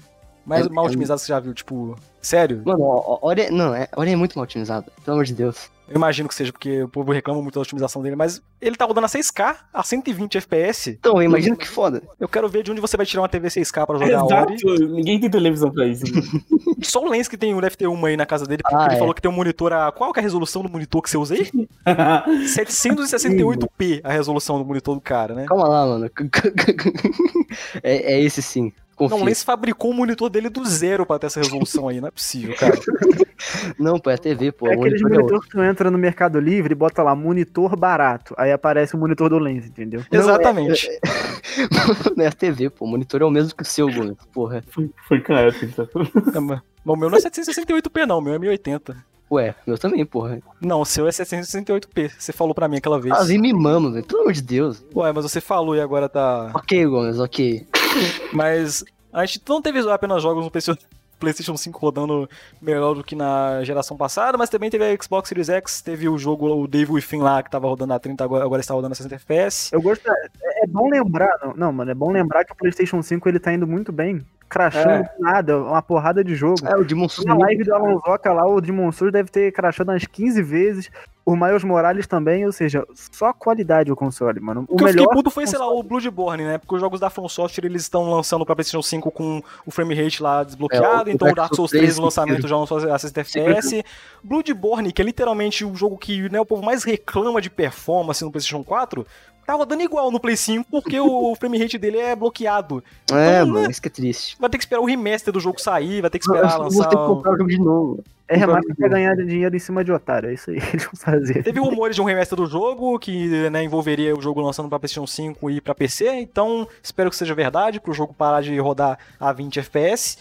Mais É- mal é- otimizado que você já viu, tipo, sério? Mano, Ori é, não, é, Ori é muito mal otimizado, pelo amor de Deus. Eu imagino que seja, porque o povo reclama muito da otimização dele, mas ele tá rodando a 6K, a 120 FPS. Então, eu imagino que foda. Eu quero ver de onde você vai tirar uma TV 6K pra jogar Ori. Exato. Ninguém tem televisão pra isso. [LAUGHS] Só o Lens que tem, ter uma aí na casa dele, porque Ah, ele é. falou que tem um monitor a... Qual que é a resolução do monitor que você usa aí? [LAUGHS] 768p a resolução do monitor do cara, né? Calma lá, mano. [LAUGHS] é, é esse sim. Confia. Não, o Lens fabricou o monitor dele do zero pra ter essa resolução aí, não é possível, cara. [LAUGHS] Não, pô, é TV, pô. É aquele monitor é que tu entra no Mercado Livre e bota lá monitor barato. Aí aparece o monitor do Lens, entendeu? Não, Exatamente. [LAUGHS] [LAUGHS] Não é a TV, pô. O monitor é o mesmo que o seu, Gomes. Porra. Foi, foi claro. tá? É, mas o meu não é 768p não, o meu é 1080. Ué, meu também, porra. Não, o seu é 768p, você falou pra mim aquela vez. Ah, vem me mimando, velho. Pelo amor de Deus. Ué, mas você falou e agora tá... Ok, Gomes, ok. [LAUGHS] Mas a gente não teve apenas jogos no PC PlayStation 5 rodando melhor do que na geração passada, mas também teve a Xbox Series X, teve o jogo, o Devil Within lá, que tava rodando a 30, agora, agora está rodando a 60 FPS. Eu gosto. É, é bom lembrar. Não, não, mano, é bom lembrar que o PlayStation 5 ele tá indo muito bem. Crashando É. do nada, uma porrada de jogo. É, o Demon Souls. Na live do Alonsoca lá, o Demon Souls deve ter crashado umas 15 vezes. O Miles Morales também, ou seja, só qualidade o console, mano. O O que eu melhor. fiquei puto foi, sei lá, o Bloodborne, né? Porque os jogos da From Software, eles estão lançando pra PlayStation 5 com o frame rate lá desbloqueado, É, o então o Dark Souls Souls 3 no 3 lançamento já lançou a 60 FPS. Bloodborne, que é literalmente o jogo que né, o povo mais reclama de performance no PlayStation 4, tá rodando igual no Play 5 porque o frame rate dele é bloqueado. É, Então, mano, né? isso que é triste. Vai ter que esperar o remaster do jogo sair, vai ter que esperar Eu vou lançar. ter que comprar o jogo de novo. É remaster pra ganhar dinheiro em cima de otário. É isso aí que eles vão fazer. Teve rumores de um remaster do jogo que né, envolveria o jogo lançando pra PlayStation 5 e pra PC, então espero que seja verdade, pro jogo parar de rodar a 20 FPS.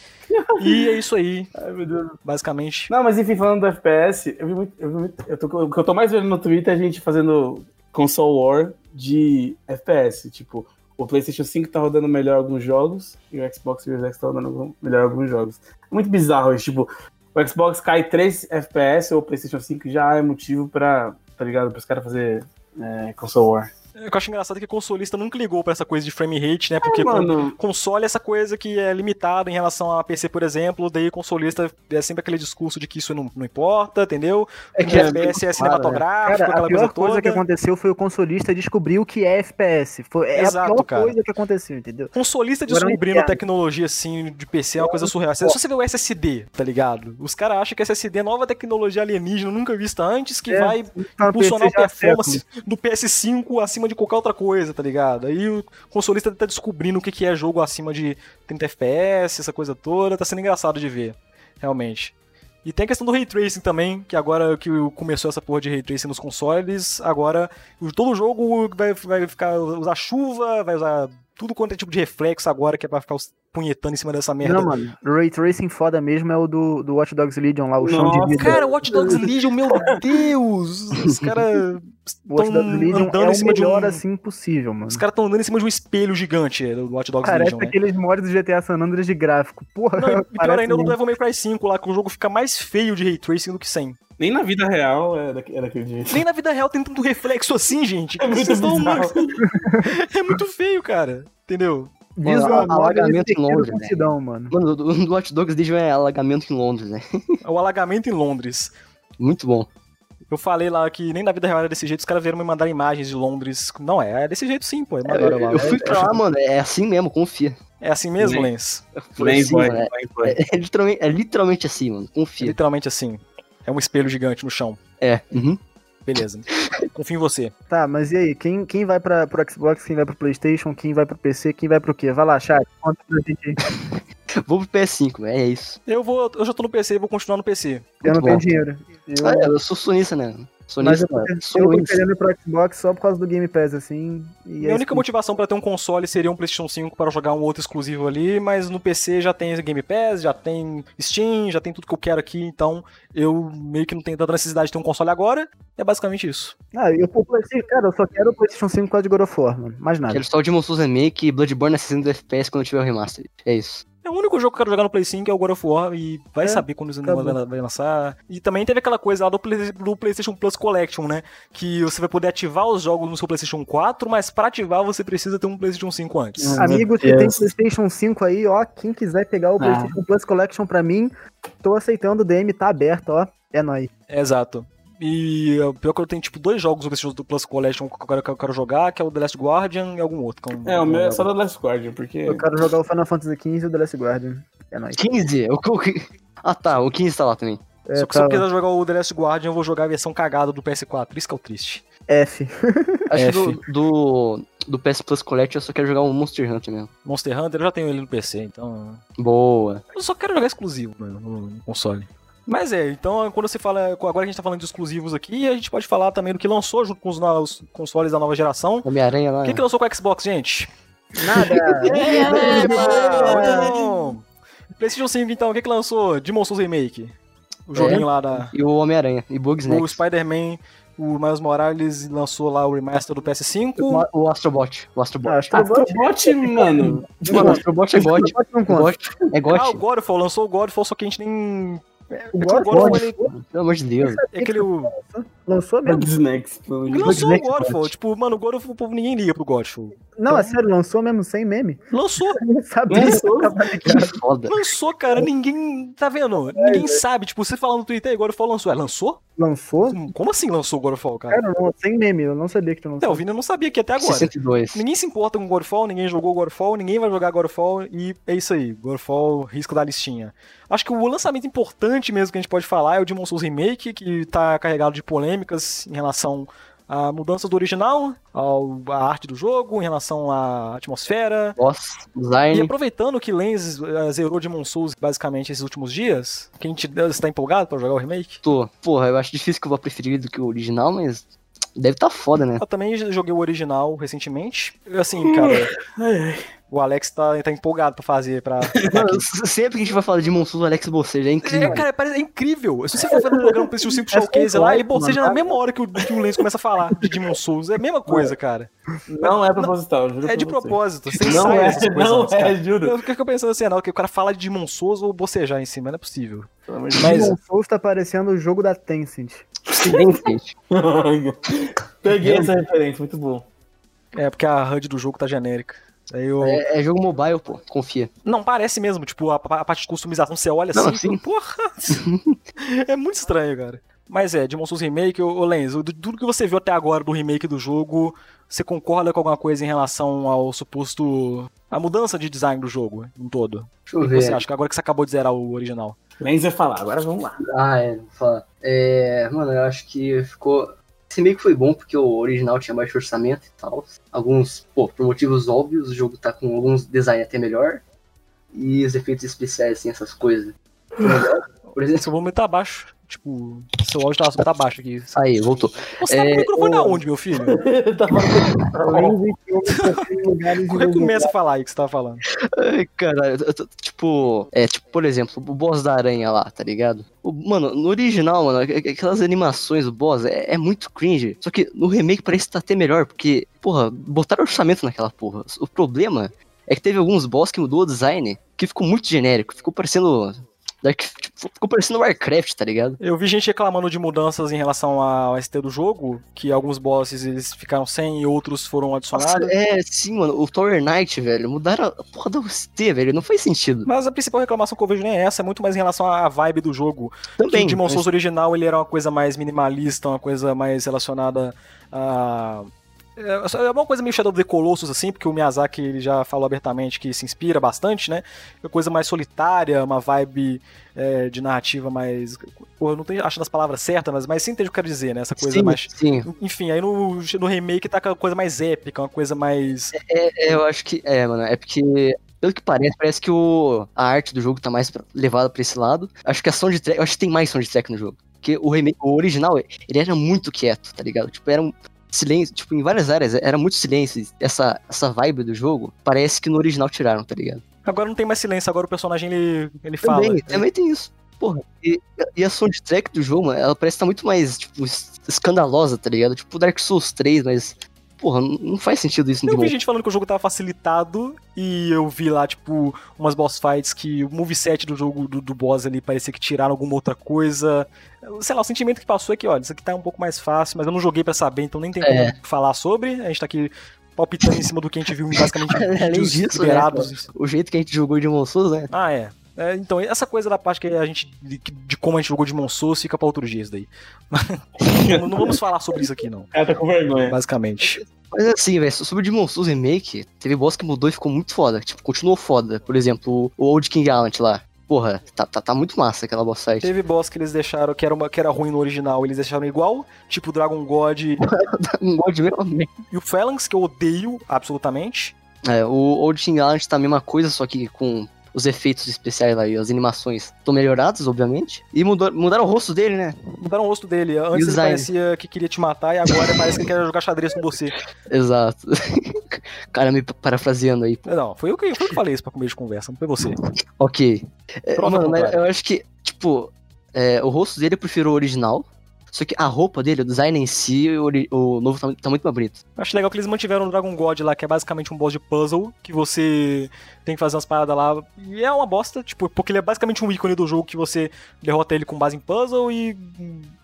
e é isso aí, Ai, meu Deus. basicamente. Não, mas enfim, falando do FPS, eu vi muito. Eu vi muito eu tô, o que eu tô mais vendo no Twitter é a gente fazendo console war de FPS. Tipo, o PlayStation 5 tá rodando melhor alguns jogos e o Xbox Series X tá rodando melhor alguns jogos. É muito bizarro isso. Tipo, o Xbox cai 3 FPS ou o PlayStation 5 já é motivo pra, tá ligado? Para os caras fazer é, console war. O que eu acho engraçado é que consolista nunca ligou pra essa coisa de frame rate, né? Porque É, console é essa coisa que é limitada em relação a PC, por exemplo, daí consolista é sempre aquele discurso de que isso não, não importa, entendeu? É que FPS é cinematográfico, Cara, aquela a pior coisa coisa, toda. que aconteceu foi o consolista descobrir o que é FPS. Foi, é Exato, a pior cara. coisa que aconteceu, entendeu? Consolista descobrindo tecnologia assim de PC é uma coisa surreal. Se você vê o SSD, tá ligado? Os caras acham que SSD é nova tecnologia alienígena, nunca vista antes, que É, vai Tá impulsionar a PC já há performance do PS5 acima de qualquer outra coisa, tá ligado? Aí o consolista tá descobrindo o que é jogo acima de 30 FPS, essa coisa toda, tá sendo engraçado de ver, realmente. E tem a questão do Ray Tracing também, que agora que começou essa porra de Ray Tracing nos consoles, agora todo jogo vai, vai ficar, usar chuva, vai usar tudo quanto é tipo de reflexo agora, que é pra ficar os- punhetando em cima dessa merda. Não, mano. O Ray Tracing foda mesmo é o do, do Watch Dogs Legion lá, o chão de Nossa, vida. Cara, Watch Dogs Legion, meu [LAUGHS] Deus! Os [LAUGHS] caras o Watch estão Dogs Legion andando é em o cima de um... melhor assim possível, mano. Os caras estão andando em cima de um espelho gigante é, do Watch Dogs Parece Legion, né? aqueles mods do GTA San Andreas de gráfico. Porra, Não, e pior [LAUGHS] parece ainda é o do. Devil May Cry 5 lá, que o jogo fica mais feio de Ray Tracing do que sem. Nem na vida real é, é daquele jeito. Nem na vida real tem tanto reflexo assim, gente. É muito é muito feio, cara. Entendeu? Visual Mano, novel alagamento em Londres, multidão, mano. Mano, o do do Watch Dogs Legion é alagamento em Londres, né? [LAUGHS] É o alagamento em Londres. Muito bom. Eu falei lá que nem na vida real era desse jeito, os caras vieram me mandar imagens de Londres. Não, é, é desse jeito sim, pô. Eu, Mandaram lá. eu fui pra lá, mano, é assim mesmo, confia. É assim mesmo, Nem- Lens? Nem assim, mano, é, é literalmente, é literalmente assim, mano, É confia. literalmente assim. É um espelho gigante no chão. É, uhum. Beleza. Confio em você. Tá, mas e aí? Quem, quem vai pra, pro Xbox, quem vai pro Playstation, quem vai pro PC, quem vai pro quê? Vai lá, chat. Conta pra gente aí. [LAUGHS] Vou pro PS5, é isso. Eu vou. Eu já tô no PC e vou continuar no PC. Eu não Muito tenho bom. dinheiro. Eu- Ah, eu sou sonista, né? Mas Sonista, eu tô, eu tô querendo ir pro Xbox só por causa do Game Pass, assim. E Minha é única motivação pra ter um console seria um PlayStation 5 para jogar um outro exclusivo ali, mas no PC já tem Game Pass, já tem Steam, já tem tudo que eu quero aqui, então eu meio que não tenho tanta necessidade de ter um console agora. É basicamente isso. Ah, eu pro PlayStation, cara, eu só quero o PlayStation 5 por causa de God of War, mano. Mais nada. Quero só o Demon Souls Remake e Bloodborne a 60 FPS quando tiver o remaster. É isso. É o único jogo que eu quero jogar no Play 5 é o God of War e vai É, saber quando vai, vai lançar. E também teve aquela coisa lá do, Play- do PlayStation Plus Collection, né? Que você vai poder ativar os jogos no seu PlayStation 4, mas pra ativar você precisa ter um PlayStation 5 antes. Amigos que Deus. tem PlayStation 5 aí, ó, quem quiser pegar o Ah. PlayStation Plus Collection pra mim, tô aceitando o DM, tá aberto, ó. É nóis. Exato. E o pior que eu tenho, tipo, dois jogos do PlayStation Plus Collection que eu quero, que eu quero jogar, que é o The Last Guardian e algum outro. que eu não- É, o meu é só da Last Guardian, porque. Eu quero jogar o Final Fantasy XV e o The Last Guardian. É nóis. 15? O, o, ah tá, o 15 tá lá também. É, Só que se tá, eu quiser jogar o The Last Guardian, eu vou jogar a versão cagada do PS4. Isso que é o triste. F. [LAUGHS] Acho que F. do, do, do PS Plus Collect eu só quero jogar o Monster Hunter mesmo. Monster Hunter, eu já tenho ele no PC, então. Boa. Eu só quero jogar exclusivo mano, no, no console. Mas é, então quando você fala. Agora a gente tá falando de exclusivos aqui, a gente pode falar também do que lançou junto com os novos consoles da nova geração. Homem-Aranha lá. O que, que lançou com o Xbox, gente? Nada. [LAUGHS] Muito bom! PlayStation 5, então, o que, que lançou? Demon Souls Remake. O joguinho lá da. E o Homem-Aranha. E Bugs O. Spider-Man, o Miles Morales lançou lá o remaster do PS5. O, o Astrobot. O Astrobot. Ah, Astrobot. Astrobot, mano. Mano, o Astrobot é não conta. God. É God. Ah, o Godfall, lançou o Godfall, só que a gente nem. É o ele- Pelo amor de Deus. é aquele. o- lançou mesmo? Deus. lançou o Godfall. God. Tipo, mano, o Godfall, o povo ninguém liga pro Godfall. Não, é sério, lançou mesmo sem meme? Lançou, [LAUGHS] Não sabia. Lançou? Que foda. lançou, cara. Ninguém. Tá vendo? Ninguém sabe. Tipo, você fala no Twitter aí, Godfall lançou. É, lançou? Lançou? Como assim lançou o Godfall, cara? Cara, não, sem meme, eu não sabia que tu É, o lançou. Vini não sabia que até agora. 62. Ninguém se importa com Godfall, ninguém jogou Godfall, ninguém vai jogar Godfall e é isso aí. Godfall, risco da listinha. Acho que o lançamento importante mesmo que a gente pode falar é o Demon Souls Remake, que tá carregado de polêmicas em relação a mudança do original, ao, a arte do jogo, em relação à atmosfera. Boss, E design. aproveitando que Lens eh, zerou Demon Souls basicamente esses últimos dias, quem te, você tá empolgado pra jogar o remake? Tô. Porra, eu acho difícil que eu vou preferir do que o original, mas deve tá foda, né? Eu também joguei o original recentemente. Assim, cara, [LAUGHS] Ai, ai. O Alex tá, tá empolgado pra fazer, pra... [LAUGHS] Mano, sempre que a gente vai falar de Demon Souls, o Alex boceja, é incrível. É, cara, parece, é incrível. Se você for ver no programa do PlayStation 5 É Showcase só lá, ele boceja mano. na mesma hora que o, que o Lens começa a falar de Demon Souls. É a mesma coisa, cara. Não é proposital, juro É de você. propósito. Você Não é, essas coisas não é, juro. Eu fico pensando assim, não, que o cara fala de Demon Souls ou bocejar em cima, não é possível. Pelo amor de Mas- Demon Souls tá parecendo o jogo da Tencent. Deus. [LAUGHS] Peguei essa referência, muito bom. É, porque a HUD do jogo tá genérica. Aí eu... É, é jogo mobile, pô, confia. Não, parece mesmo, tipo, a, a parte de customização, você olha Não, assim, sim. porra! [LAUGHS] é muito estranho, cara. Mas é, Demon Souls Remake, ô, Lenz, de tudo que você viu até agora do remake do jogo, você concorda com alguma coisa em relação ao suposto... a mudança de design do jogo, em todo? Deixa eu que você ver. acha que agora que você acabou de zerar o original? Lenz vai falar, agora vamos lá. Ah, é, vou falar. É, mano, eu acho que ficou. Esse meio que foi bom porque o original tinha baixo orçamento e tal. Alguns, pô, por motivos óbvios, o jogo tá com alguns design até melhor. E os efeitos especiais, assim, essas coisas. [LAUGHS] Por exemplo, Seu volume tá baixo. Tipo, seu áudio tá, tá baixo aqui. Aí, voltou. Você tá com o É, microfone o- aonde, meu filho? [LAUGHS] Tá falando- Além de que Recomeça a falar aí que você tava falando. Ai, cara, eu tô- tipo, é, tipo, por exemplo, o boss da aranha lá, tá ligado? O- mano, no original, mano, aqu- aquelas animações do boss é, é muito cringe. Só que no remake parece que tá até melhor, porque, porra, botaram orçamento naquela porra. O problema é que teve alguns boss que mudou o design, que ficou muito genérico, ficou parecendo. Dark, tipo, ficou parecendo Warcraft, tá ligado? Eu vi gente reclamando de mudanças em relação ao ST do jogo, que alguns bosses eles ficaram sem e outros foram Nossa, adicionados. é, sim, mano, o Tower Knight, velho, mudaram a porra da UST, velho, não faz sentido. Mas a principal reclamação que eu vejo nem é essa, é muito mais em relação à vibe do jogo. Também. o Demon Souls original ele era uma coisa mais minimalista, uma coisa mais relacionada a. É é uma coisa meio Shadow of the Colossus, assim, porque o Miyazaki ele já falou abertamente que se inspira bastante, né? É uma coisa mais solitária, uma vibe é, de narrativa mais. Pô, eu não tenho achando as palavras certas, mas, mas sim entende o que eu quero dizer, né? Essa coisa sim, mais. sim, Enfim, aí no, no remake tá com a coisa mais épica, uma coisa mais. É, eu acho que. É, mano, é porque. Pelo que parece, parece que o, a arte do jogo tá mais pra- levada pra esse lado. Acho que a soundtrack. Eu acho que tem mais soundtrack no jogo. Porque o, remake, o original, ele era muito quieto, tá ligado? Tipo, era um silêncio. Tipo, em várias áreas era muito silêncio. Essa, essa vibe do jogo, parece que no original tiraram, tá ligado? Agora não tem mais silêncio, agora o personagem ele, ele fala. Também, também tem isso. Porra, e, e a soundtrack do jogo, mano, ela parece estar muito mais, tipo, es- escandalosa, tá ligado? Tipo Dark Souls 3, mas. Porra, não faz sentido isso Eu vi gente falando que o jogo tava facilitado e eu vi lá, tipo, umas boss fights que o moveset do jogo do, do boss ali parecia que tiraram alguma outra coisa. Sei lá, o sentimento que passou é que, olha, isso aqui tá um pouco mais fácil, mas eu não joguei pra saber, então nem tem É. como falar sobre. A gente tá aqui palpitando em cima do que a gente viu basicamente [LAUGHS] Além disso, né. O jeito que a gente jogou Demon Souls, né? Ah, é. É, então, essa coisa da parte que a gente. de, de como a gente jogou de Souls fica pra outro dia isso daí. [LAUGHS] não, não vamos falar sobre isso aqui, não. Ela tá com vergonha. Basicamente. Mas assim, velho, sobre o Demon Souls Remake, teve boss que mudou e ficou muito foda. Tipo, continuou foda. Por exemplo, o Old King Gallant lá. Porra, tá, tá, tá muito massa aquela boss fight. Teve boss que eles deixaram que era, uma, que era ruim no original, eles deixaram igual, tipo Dragon God [LAUGHS] Um mod mesmo. e o Phalanx, que eu odeio absolutamente. É, o Old King Gallant tá a mesma coisa, só que com os efeitos especiais lá e as animações estão melhorados, obviamente. E mudou, mudaram o rosto dele, né? Mudaram o rosto dele. Antes ele parecia que queria te matar e agora parece que quer jogar xadrez com você. [LAUGHS] Exato. [LAUGHS] Cara, me parafraseando aí. Não, foi eu que, foi eu que falei isso pra comer de conversa, não foi você. Ok. É, Prova mano, eu acho que, tipo, é, o rosto dele eu prefiro o original. Só que a roupa dele, o design em si, o, o novo tá, tá muito mais bonito. Acho legal que eles mantiveram o Dragon God lá, que é basicamente um boss de puzzle, que você tem que fazer umas paradas lá. E é uma bosta, tipo, porque ele é basicamente um ícone do jogo que você derrota ele com base em puzzle e,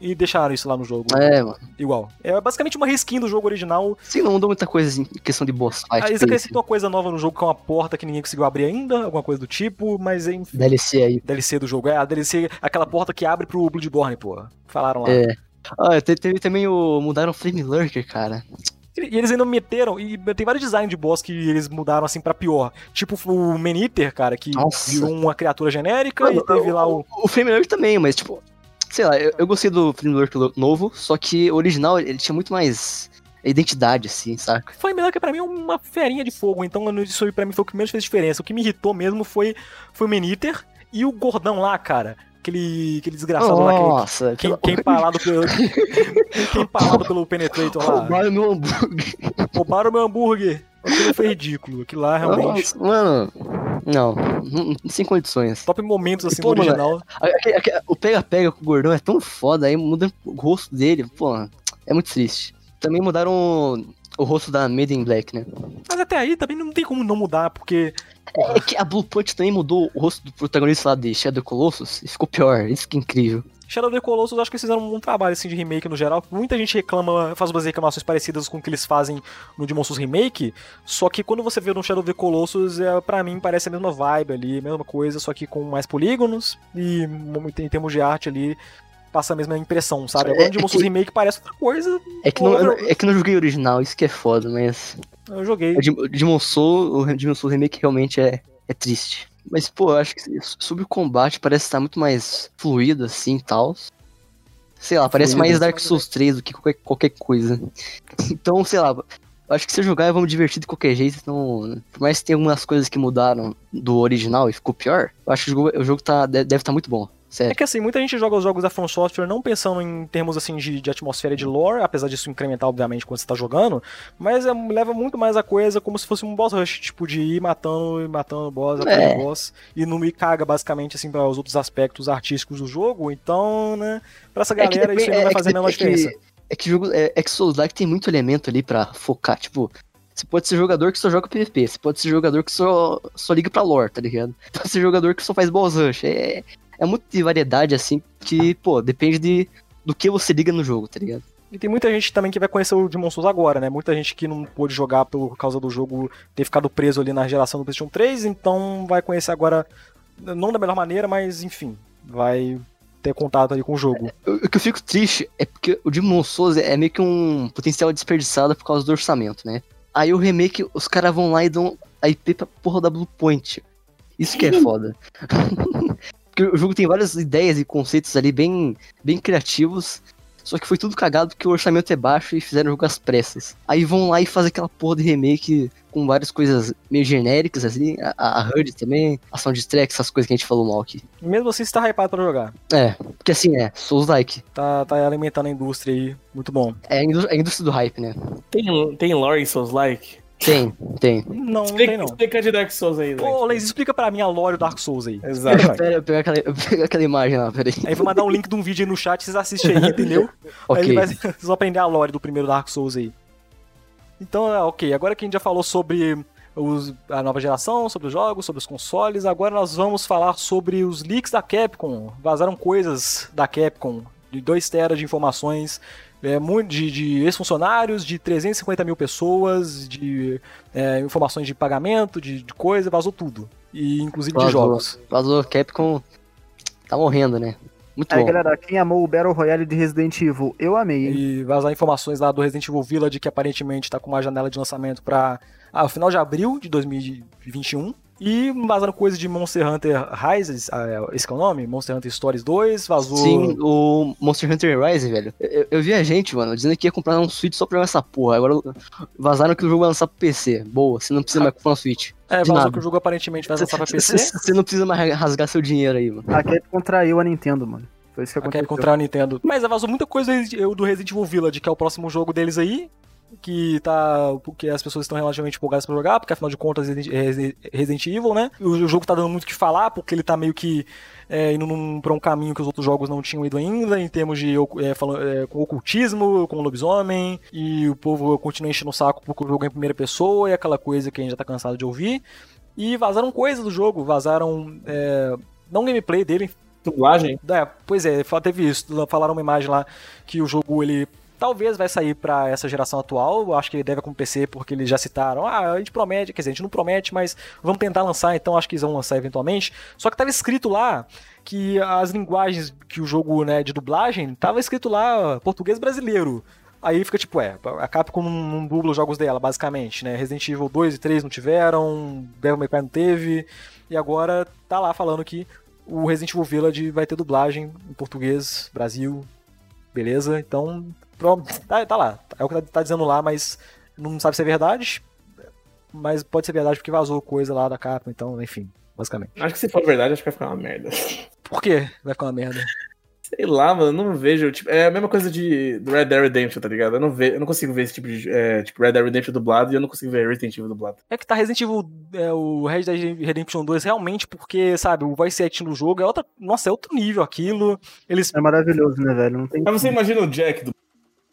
e deixaram isso lá no jogo. É, mano. Igual. É basicamente uma reskin do jogo original. Sim, não mudou muita coisa em questão de boss fight. Aí eles acrescentam uma coisa nova no jogo, que é uma porta que ninguém conseguiu abrir ainda, alguma coisa do tipo, mas enfim. DLC aí. DLC do jogo. É, a DLC, aquela porta que abre pro Bloodborne, pô. Falaram lá. É. Ah, te- teve também o. Mudaram o Flame Lurker, cara. E eles ainda meteram, e tem vários designs de boss que eles mudaram assim pra pior. Tipo o Man-Eater, cara, que Nossa. virou uma criatura genérica, Mano, e teve lá o. O Flame Lurker também, mas tipo. Sei lá, eu, eu gostei do framework lo- novo, só que o original ele tinha muito mais identidade, assim, saca? Foi melhor que pra mim uma ferinha de fogo, então isso aí pra mim foi o que menos fez diferença. O que me irritou mesmo foi, foi o Meniter e o gordão lá, cara. Aquele, aquele desgraçado lá que, Nossa, pelo- quem empalado pelo. quem empalado pelo Penetrator lá. roubaram meu hambúrguer. Roubaram meu hambúrguer. Aquilo foi ridículo. Aquilo lá realmente. Nossa, mano, não, não, sem condições. Top momentos assim Pô, do mano, original. Aque- O pega-pega com o gordão é tão foda, aí muda o rosto dele, pô, é muito triste. Também mudaram o, rosto da Made in Black, né? Mas até aí também não tem como não mudar, porque. É que a Blue Punch também mudou o rosto do protagonista lá de Shadow Colossus e ficou pior, isso que é incrível. Shadow of the Colossus, acho que eles fizeram um bom trabalho assim, de remake no geral. Muita gente reclama, faz umas reclamações parecidas com o que eles fazem no Demon Souls Remake. Só que quando você vê no Shadow of the Colossus, é, pra mim parece a mesma vibe ali, a mesma coisa, só que com mais polígonos e em termos de arte ali. Passa a mesma impressão, sabe? Agora É- Demon é Souls que- Remake parece outra coisa. É que, não, eu- é que não joguei original, isso que é foda, mas. Eu joguei. O Demon Soul, o Demon Souls Remake realmente é, é triste. Mas, pô, eu acho que sobre o combate parece estar muito mais fluido, assim, e tal. Sei lá, parece Fluido. mais Dark Souls 3 do que qualquer, qualquer coisa. [LAUGHS] Então, sei lá, acho que se eu jogar eu vou me divertir de qualquer jeito, então... Por mais que tenha algumas coisas que mudaram do original e ficou pior, eu acho que o jogo, o jogo tá, de- deve estar muito bom. É que assim, muita gente joga os jogos da From Software não pensando em termos assim de, de atmosfera e de lore, apesar disso incrementar, obviamente, quando você tá jogando, mas é- leva muito mais a coisa como se fosse um boss rush, tipo, de ir matando e matando boss atrás É. do boss, e não me caga basicamente assim para os outros aspectos artísticos do jogo, então, né, pra essa É galera isso aí não vai é fazer a menor é diferença. que- É que jogo. É, é que Souls Like tem muito elemento ali pra focar. Tipo, você pode ser jogador que só joga PVP. Você pode ser jogador que só, só liga pra lore, tá ligado? [LAUGHS] Pode ser jogador que só faz boss rush. É, é muito de variedade, assim, que, pô, depende de, do que você liga no jogo, tá ligado? E tem muita gente também que vai conhecer o Demon Souls agora, né? Muita gente que não pôde jogar por causa do jogo ter ficado preso ali na geração do PlayStation 3, então vai conhecer agora, não da melhor maneira, mas enfim, vai ter contato ali com o jogo. O, o que eu fico triste é porque o Demon Souls é meio que um potencial desperdiçado por causa do orçamento, né? Aí o remake, os caras vão lá e dão a IP pra porra da Blue Point. Isso que é [LAUGHS] foda. [LAUGHS] porque o jogo tem várias ideias e conceitos ali bem, bem criativos. Só que foi tudo cagado porque o orçamento é baixo e fizeram o jogo às pressas. Aí vão lá e fazem aquela porra de remake com várias coisas meio genéricas, assim. A, a HUD também, a soundtrack, essas coisas que a gente falou mal aqui. Mesmo assim, você tá hypado pra jogar. É, porque assim é, Souls-like. Tá, tá alimentando a indústria aí, muito bom. É a indú- a indústria do hype, né? Tem, tem lore em Souls like? Tem, tem. Não, não Explica, tem não. explica de Dark Souls aí, Ô, Lex. Leis, explica pra mim a lore do Dark Souls aí. Exato. [LAUGHS] Pera, eu pegar aquela, eu pegar aquela imagem lá, peraí. Aí vou mandar um link de um vídeo aí no chat, vocês assistem aí, entendeu? [LAUGHS] Aí Ok. ele vai, [LAUGHS] vocês vão aprender a lore do primeiro Dark Souls aí. Então, é, ok, agora que a gente já falou sobre os- a nova geração, sobre os jogos, sobre os consoles, agora nós vamos falar sobre os leaks da Capcom. Vazaram coisas da Capcom, de 2 teras de informações, é, de, de ex-funcionários, de 350 mil pessoas, de é, informações de pagamento, de, de coisa, vazou tudo. E inclusive de Vazou. jogos. Vazou, Capcom tá morrendo, né? Muito Aí, bom. galera, quem amou o Battle Royale de Resident Evil? Eu amei, hein? E vazar informações lá do Resident Evil Village, que aparentemente tá com uma janela de lançamento para ah, final de abril de 2021. E vazando coisa de Monster Hunter Rises, ah, esse que é o nome? Monster Hunter Stories 2, vazou. Sim, o Monster Hunter Rise, velho. Eu, eu vi a gente, mano, dizendo que ia comprar um Switch só pra jogar essa porra. Agora vazaram que o jogo vai lançar pro PC. Boa, você não precisa mais comprar um Switch. é, de vazou nada. que o jogo aparentemente vai lançar pra PC. você não precisa mais rasgar seu dinheiro aí, mano. A Capcom traiu a Nintendo, mano. Foi isso que A aconteceu. Capcom contra a Nintendo. Mas vazou muita coisa do Resident Evil Village, que é o próximo jogo deles aí. Que tá. Porque as pessoas estão relativamente empolgadas pra jogar, porque afinal de contas Resi- Resident Evil, né? O, o jogo tá dando muito o que falar, porque ele tá meio que é, indo num, pra um caminho que os outros jogos não tinham ido ainda, em termos de é, falando, é, com ocultismo, com lobisomem, e o povo continua enchendo o saco porque o jogo é em primeira pessoa, e aquela coisa que a gente já tá cansado de ouvir. E vazaram coisas do jogo, vazaram. É, não gameplay dele, Dublagem? é, pois é, teve isso. Falaram uma imagem lá que o jogo ele talvez vai sair pra essa geração atual. Acho que deve PC porque eles já citaram. Ah, a gente promete, quer dizer, a gente não promete, mas vamos tentar lançar, então acho que eles vão lançar eventualmente. Só que tava escrito lá que as linguagens que o jogo, né, de dublagem, tava escrito lá português brasileiro. Aí fica tipo, é, a Capcom não, não dubla os jogos dela, basicamente, né? Resident Evil 2 e 3 não tiveram, Devil May Cry não teve, e agora tá lá falando que o Resident Evil Village vai ter dublagem em português, Brasil, beleza? Então, tá, tá lá. É o que tá, tá dizendo lá, mas não sabe se é verdade. Mas pode ser verdade porque vazou coisa lá da capa, então, enfim, basicamente. Acho que se for verdade, acho que vai ficar uma merda. Por quê? Vai ficar uma merda. Sei lá, mano, eu não vejo. Tipo, é a mesma coisa de do Red Dead Redemption, tá ligado? Eu não, ve, eu não consigo ver esse tipo de. É, tipo, Red Dead Redemption dublado e eu não consigo ver Resident Evil dublado. É que tá Resident Evil, é, o Red Dead Redemption 2 realmente porque, sabe, o voice acting do jogo é outra. Nossa, é outro nível aquilo. Eles. É maravilhoso, né, velho? Não tem. Mas você imagina o Jack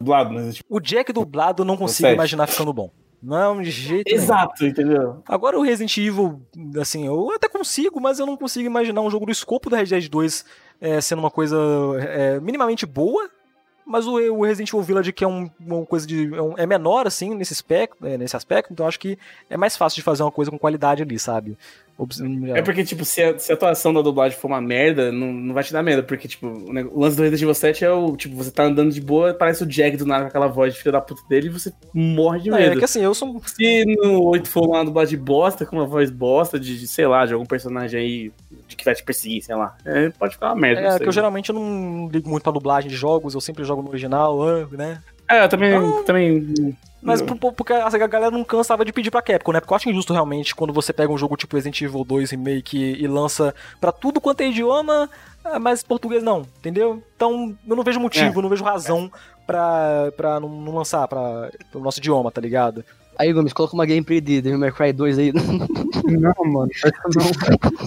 dublado, O Jack dublado eu não consigo imaginar ficando bom. Não, de jeito nenhum. Exato, entendeu? Agora o Resident Evil, assim, eu até consigo, mas eu não consigo imaginar um jogo do escopo do Red Dead 2 é, sendo uma coisa é, minimamente boa. Mas o, o Resident Evil Village, que é um- uma coisa de. É, um- é menor, assim, nesse aspecto, é, nesse aspecto, então acho que é mais fácil de fazer uma coisa com qualidade ali, sabe? É porque, tipo, se a, se a atuação da dublagem for uma merda, não, não vai te dar merda. Porque, tipo, o, lance do Resident Evil 7 é o, tipo, você tá andando de boa, parece o Jack do nada com aquela voz de filha da puta dele e você morre de Não, é medo. que assim, eu sou. Se no 8 for uma dublagem bosta, com uma voz bosta de, de, sei lá, de algum personagem aí de que vai te perseguir, sei lá. É, pode ficar uma merda. É, que eu geralmente eu não ligo muito pra dublagem de jogos, eu sempre jogo no original, né? É, eu também. Não. também Mas porque a galera não cansava de pedir pra Capcom, né? Porque eu acho injusto realmente quando você pega um jogo tipo Resident Evil 2 Remake e lança pra tudo quanto é idioma, ah, mas português não, entendeu? Então eu não vejo motivo, eu não vejo razão pra, pra não, não lançar pra, pro nosso idioma, tá ligado? Aí, Gomes, coloca uma gameplay de Devil May Cry 2 aí. Não, mano. Não.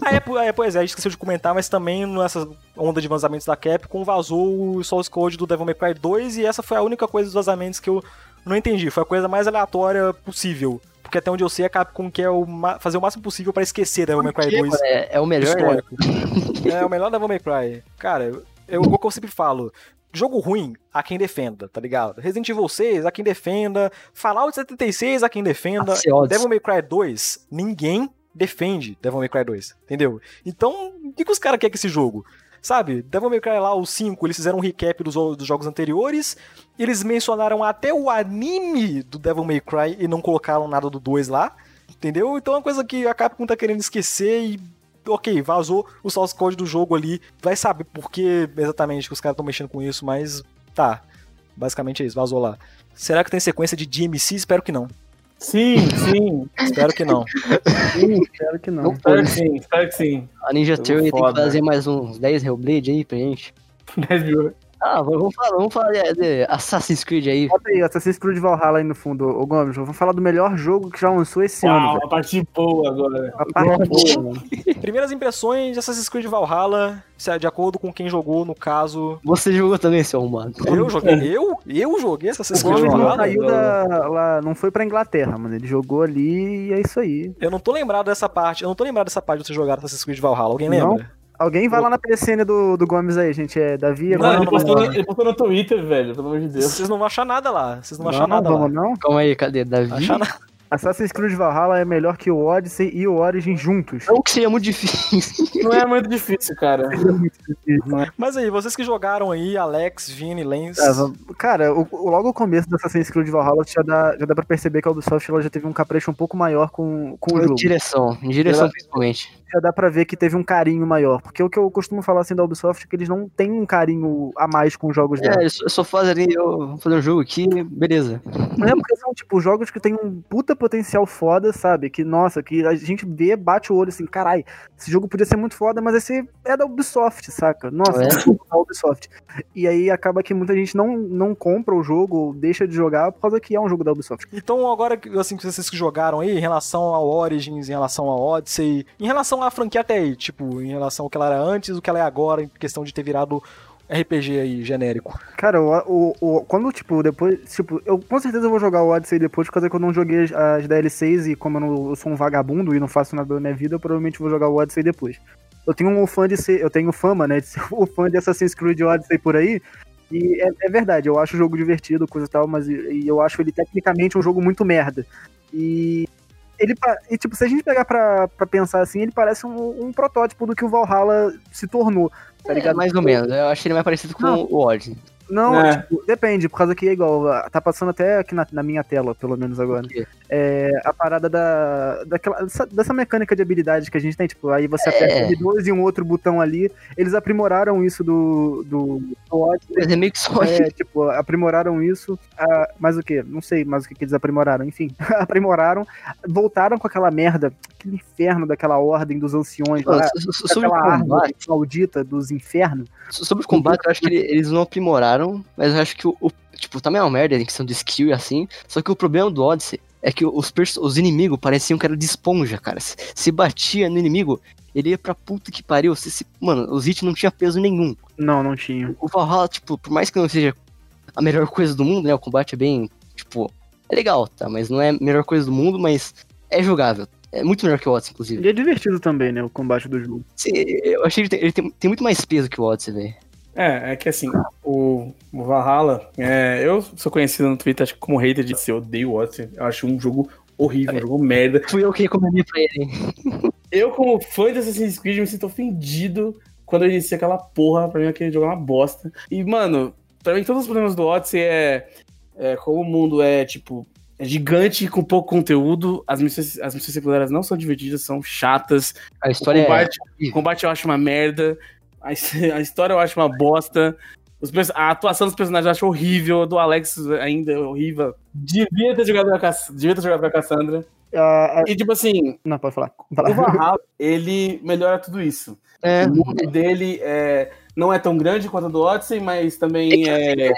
Ah, [LAUGHS] é, po- é, pois é, a gente esqueceu de comentar, mas também nessa onda de vazamentos da Capcom vazou o Source Code do Devil May Cry 2 e essa foi a única coisa dos vazamentos que eu não entendi. Foi a coisa mais aleatória possível. Porque até onde eu sei, a Capcom quer o fazer o máximo possível pra esquecer Devil May Cry 2 É, é o melhor, né? histórico. é o melhor Devil May Cry. Cara, eu, eu, o que eu sempre falo. Jogo ruim, a quem defenda, tá ligado? Resident Evil 6, a quem defenda. Fallout 76, a quem defenda. Devil May Cry 2, ninguém defende Devil May Cry 2, entendeu? Então, o que, que os caras querem com esse jogo? Sabe, Devil May Cry lá, o 5, eles fizeram um recap dos, dos jogos anteriores, eles mencionaram até o anime do Devil May Cry e não colocaram nada do 2 lá, entendeu? Então é uma coisa que a Capcom tá querendo esquecer e ok, vazou o source code do jogo ali, vai saber por que exatamente que os caras estão mexendo com isso, mas tá, basicamente é isso, vazou lá. Será que tem sequência de DMC? Espero que não. Sim, sim. Espero que não. Sim, espero que não. espero que sim, espero que sim. A Ninja Theory tem que fazer mais uns 10 Hellblade aí pra gente. [LAUGHS] 10 mil. Ah, vamos falar, vamos falar de, de Assassin's Creed aí. Bota aí, Assassin's Creed Valhalla aí no fundo, ô Gomes. Vamos falar do melhor jogo que já lançou esse ano, Uau, velho. a parte boa agora. A parte boa, mano. [LAUGHS] Primeiras impressões de Assassin's Creed Valhalla, se- de acordo com quem jogou, no caso. Você jogou também, seu arrumado. Eu joguei. [LAUGHS] Eu? Eu joguei Assassin's Creed Gomes não Valhalla? saiu da, lá, não foi pra Inglaterra, mano. Ele jogou ali e é isso aí. Eu não tô lembrado dessa parte. Eu não tô lembrado dessa parte de você jogar Assassin's Creed Valhalla. Alguém Não? Alguém vai lá na PSN do, do Gomes aí, gente. É Davi. Não, agora ele, não, postou, não. no- ele postou no Twitter, velho, pelo amor de Deus. Vocês não vão achar nada lá. Vocês não vão Não, achar nada lá. vamos não. Calma aí, cadê? Davi? Achar nada. Assassin's Creed Valhalla é melhor que o Odyssey e o Origin juntos. Não que seria muito difícil. Não é muito difícil, cara. Mas aí, vocês que jogaram aí, Alex, Vini, Lens. É, cara, o, o- logo o começo do Assassin's Creed Valhalla já dá, já dá pra perceber que a Ubisoft ela já teve um capricho um pouco maior com, com o Em jogo. direção, em direção Ela- principalmente. Já dá pra ver que teve um carinho maior. Porque o que eu costumo falar assim da Ubisoft é que eles não têm um carinho a mais com os jogos dela. É, só- fazem ali, eu vou fazer um jogo aqui, beleza. Não é porque são, tipo, jogos que tem um puta potencial foda, sabe? Que, nossa, que a gente vê, bate o olho assim, carai, esse jogo podia ser muito foda, mas esse é da Ubisoft, saca? Nossa, É. é da Ubisoft. E aí acaba que muita gente não, não compra o jogo, ou deixa de jogar por causa que é um jogo da Ubisoft. Então, agora, assim, que vocês que jogaram aí, em relação ao Origins, em relação ao Odyssey, em relação à franquia até aí, tipo, em relação ao que ela era antes, o que ela é agora, em questão de ter virado RPG aí, genérico. Cara, o, o, o- quando, tipo, depois. Tipo, eu com certeza vou jogar o Odyssey depois, por causa que eu não joguei as, as DLCs e como eu, não- eu sou um vagabundo e não faço nada da minha vida, eu provavelmente vou jogar o Odyssey depois. Eu tenho um fã de ser. Eu tenho fama, né? De ser [LAUGHS] o fã de Assassin's Creed Odyssey por aí. E é, é verdade, eu acho o jogo divertido, coisa e tal, mas e, e eu acho ele tecnicamente um jogo muito merda. E. Ele, e, tipo, se a gente pegar pra, pra pensar assim, ele parece um, um protótipo do que o Valhalla se tornou, tá É, mais ou menos, eu achei ele mais parecido com Não. o Origin. Não, É. tipo, depende, por causa que é igual. Tá passando até aqui na, na minha tela, pelo menos agora. É a parada da. Daquela, dessa, dessa mecânica de habilidade que a gente tem, tipo, aí você É. aperta L2 e um outro botão ali. Eles aprimoraram isso do. do, do é. É, tipo, aprimoraram isso. ah, mas o que? Não sei mais o que, que eles aprimoraram. Enfim, [LAUGHS] aprimoraram. Voltaram com aquela merda, aquele inferno daquela ordem dos anciões lá. so- so- sobre Aquela combate, maldita dos infernos. so- sobre o combate, eu acho que ele- eles não aprimoraram, mas eu acho que o, o- tipo, também é uma merda em questão de skill e assim. Só que o problema do Odyssey é que os, os inimigos pareciam que era de esponja, cara. Se, se batia no inimigo, ele ia pra puta que pariu. Se, se- mano, os hits não tinha peso nenhum. Não, não tinha. O Valhalla, tipo, por mais que não seja a melhor coisa do mundo, né? O combate é bem, tipo, é legal, tá? Mas não é a melhor coisa do mundo, mas é jogável. É muito melhor que o Odyssey, inclusive. E é divertido também, né? O combate do jogo. Sim, eu achei que ele tem, ele tem, tem muito mais peso que o Odyssey, velho. É, é que assim, o, o Valhalla, é, eu sou conhecido no Twitter acho como hater de eu odeio o Odyssey. Eu acho um jogo horrível, um jogo merda. Fui eu que recomendei pra ele? [LAUGHS] Eu, como fã de Assassin's Creed, me sinto ofendido quando eu iniciei aquela porra. Pra mim, aquele jogo é uma bosta. E, mano, pra mim, todos os problemas do Odyssey é, é como o mundo é, tipo, é gigante com pouco conteúdo. As missões, as missões secundárias não são divertidas, são chatas. A O história combate, é. o combate eu acho uma merda. A, [LAUGHS] a história eu acho uma bosta. Os a atuação dos personagens eu acho horrível. A do Alex ainda é horrível. Devia ter jogado com a, Cass- devia ter jogado com a Cassandra. Ah, ah, E, tipo assim, não, pode falar. o. Valhalla, [LAUGHS] ele melhora tudo isso. É, O mundo dele é, não é tão grande quanto o do Odyssey, mas também é. ele,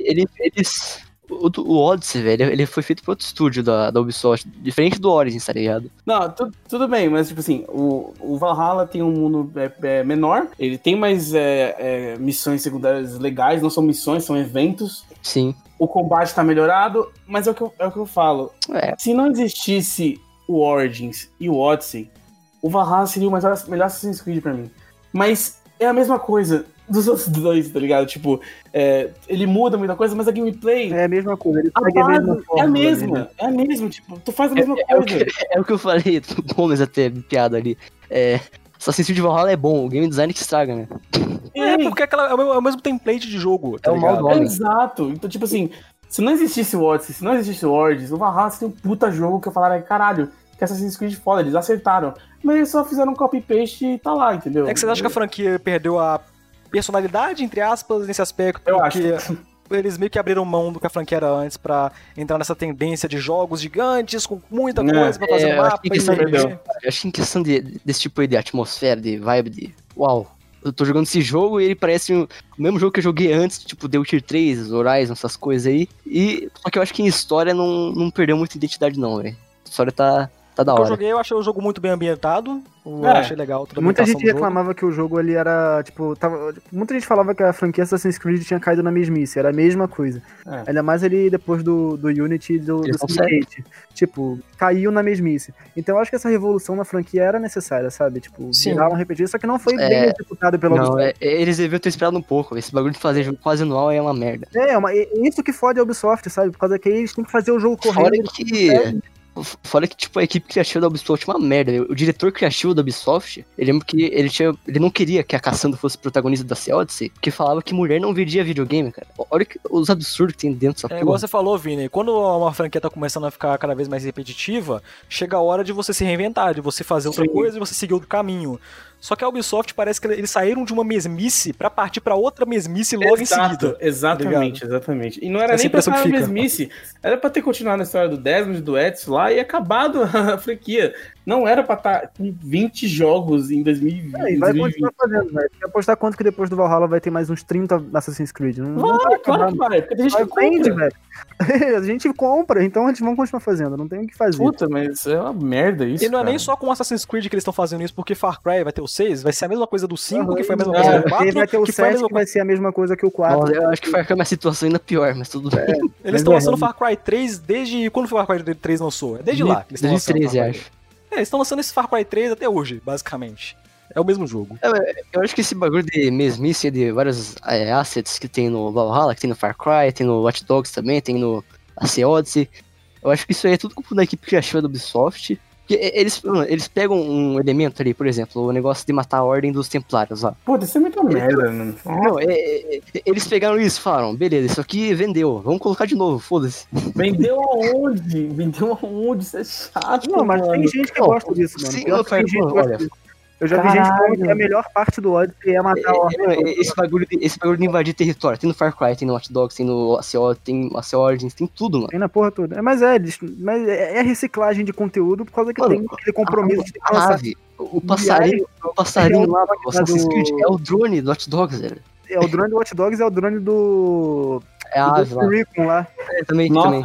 ele, eles. O, o Odyssey, velho, ele foi feito por outro estúdio da, da Ubisoft, diferente do Origins, tá ligado? Não, tu- tudo bem, mas tipo assim, o, o Valhalla tem um mundo é, é, menor, ele tem mais é, é, missões secundárias legais, não são missões, são eventos. Sim. O combate tá melhorado, mas é o que eu, é o que eu falo. É, Se não existisse o Origins e o Odyssey, o Valhalla seria o melhor, melhor Assassin's Creed pra mim. Mas é a mesma coisa dos outros dois, tá ligado? Tipo, é, ele muda muita coisa, mas a gameplay. É a mesma coisa, ele A segue a mesma é a ali, mesma, né? é a mesma, tipo, tu faz a mesma é, o coisa. que, [LAUGHS] é o que eu falei, do Gomes até, piada ali. É, Assassin's Creed Valhalla é bom, o game design que estraga, né? É, porque aquela, é, o, mesmo- é o mesmo template de jogo. Tá É o mal homem. Exato. Então, tipo assim, se não existisse o Odyssey, se não existisse o Origins, o Valhalla seria um puta jogo que eu falaria, caralho, que Assassin's Creed foda, eles acertaram. Mas eles só fizeram um copy-paste e tá lá, entendeu? É que vocês acham que a franquia perdeu a personalidade, entre aspas, nesse aspecto? Eu porque acho. eles meio que abriram mão do que a franquia era antes pra entrar nessa tendência de jogos gigantes, com muita É, coisa pra fazer é, um eu acho mapa. que e-. Eu acho que em questão de, desse tipo aí de atmosfera, de vibe, de. Uau! Eu tô jogando esse jogo e ele parece um- o mesmo jogo que eu joguei antes, tipo The Witcher 3, Horizon, essas coisas aí. E. Só que eu acho que em história não, não perdeu muita identidade, não, velho. A história tá, tá da O que eu hora. joguei, eu achei o jogo muito bem ambientado. Eu É. achei legal. Muita gente reclamava que o jogo ele era, tipo, tava, tipo, muita gente falava que a franquia Assassin's Creed tinha caído na mesmice, era a mesma coisa. É. Ainda mais ele depois do, do Unity e do, do Syndicate. Tipo, caiu na mesmice. Então eu acho que essa revolução na franquia era necessária, sabe? Tipo, Sim. virar um RPG, só que não foi É. bem executado pela Não, Ubisoft. é- é- eles deviam ter esperado um pouco. Esse bagulho de fazer jogo quase anual é uma merda. É, uma, é isso que fode a Ubisoft, sabe? Por causa que eles têm que fazer o jogo correndo. Fora que. Fora que, tipo, a equipe criativa da Ubisoft é uma merda. O diretor criativo da Ubisoft, eu lembro que ele, tinha, ele não queria que a Cassandra fosse protagonista da Sea Odyssey, porque falava que mulher não vendia videogame, cara. Olha que- os absurdos que tem dentro dessa É igual você falou, Vini, quando uma franquia tá começando a ficar cada vez mais repetitiva, chega a hora de você se reinventar, de você fazer outra Sim. coisa e você seguir outro caminho. Só que a Ubisoft parece que eles saíram de uma mesmice pra partir pra outra mesmice logo em Exato, seguida. exatamente, exatamente. E não era Essa nem pra fica. mesmice, era pra ter continuado a história do Desmond do Edson lá e acabado [LAUGHS] a franquia. Não era pra estar com 20 jogos em 2020. É, e vai continuar fazendo, velho. Quer apostar quanto que depois do Valhalla vai ter mais uns 30 Assassin's Creed? Não, não Vai, claro que vai, porque tem gente que Vai, vende, compra. velho. [LAUGHS] a gente compra, então eles vão continuar fazendo, não tem o que fazer. Puta, mas é uma merda isso. E não é cara. nem só com Assassin's Creed que eles estão fazendo isso, porque Far Cry vai ter o 6, vai ser a mesma coisa do 5, que foi a mesma é. coisa do Ele 4, vai ter o que foi a 7 mesma que vai ser a mesma coisa que o 4. Nossa, eu acho que vai ficar uma situação ainda pior, mas tudo bem. Eles Mas estão é, lançando Far Cry 3 desde. Quando foi o Far Cry 3 lançou? É desde lá que eles estão lançando. 2013, Far Cry. acho. É, eles estão lançando esse Far Cry 3 até hoje, basicamente. É o mesmo jogo. Eu acho que esse bagulho de mesmice de vários é, assets que tem no Valhalla, que tem no Far Cry, tem no Watch Dogs também, tem no AC Odyssey. Eu acho que isso aí é tudo culpa da equipe criativa da Ubisoft, eles, mano, eles pegam um elemento ali, por exemplo, o negócio de matar a ordem dos templários lá. Puta, isso é muita merda, mano. Não, é- é- é- eles pegaram isso e falaram, beleza, isso aqui vendeu, vamos colocar de novo, foda-se. Vendeu aonde? Vendeu aonde? Isso é chato, Não, mas mano. tem gente que gosta disso, mano. sim, eu falo, gente que mano, gosta olha, disso. Eu já vi gente falando Caralho. que a melhor parte do Odyssey é matar a ordem. É, é, esse, bagulho de, esse bagulho de invadir território, tem no Far Cry, tem no Watch Dogs, tem no ACO, tem AC Origins, tem tudo, mano. Tem na porra toda. É, Mas é, mas é é reciclagem de conteúdo por causa que Mano, tem aquele compromisso de A lançar. nave, o passarinho, o passarinho lá do Assassin's do- Creed é o drone do Watch Dogs, velho. É o drone do Watch Dogs, é o drone do. É a do ave lá. Lá. É, também, também.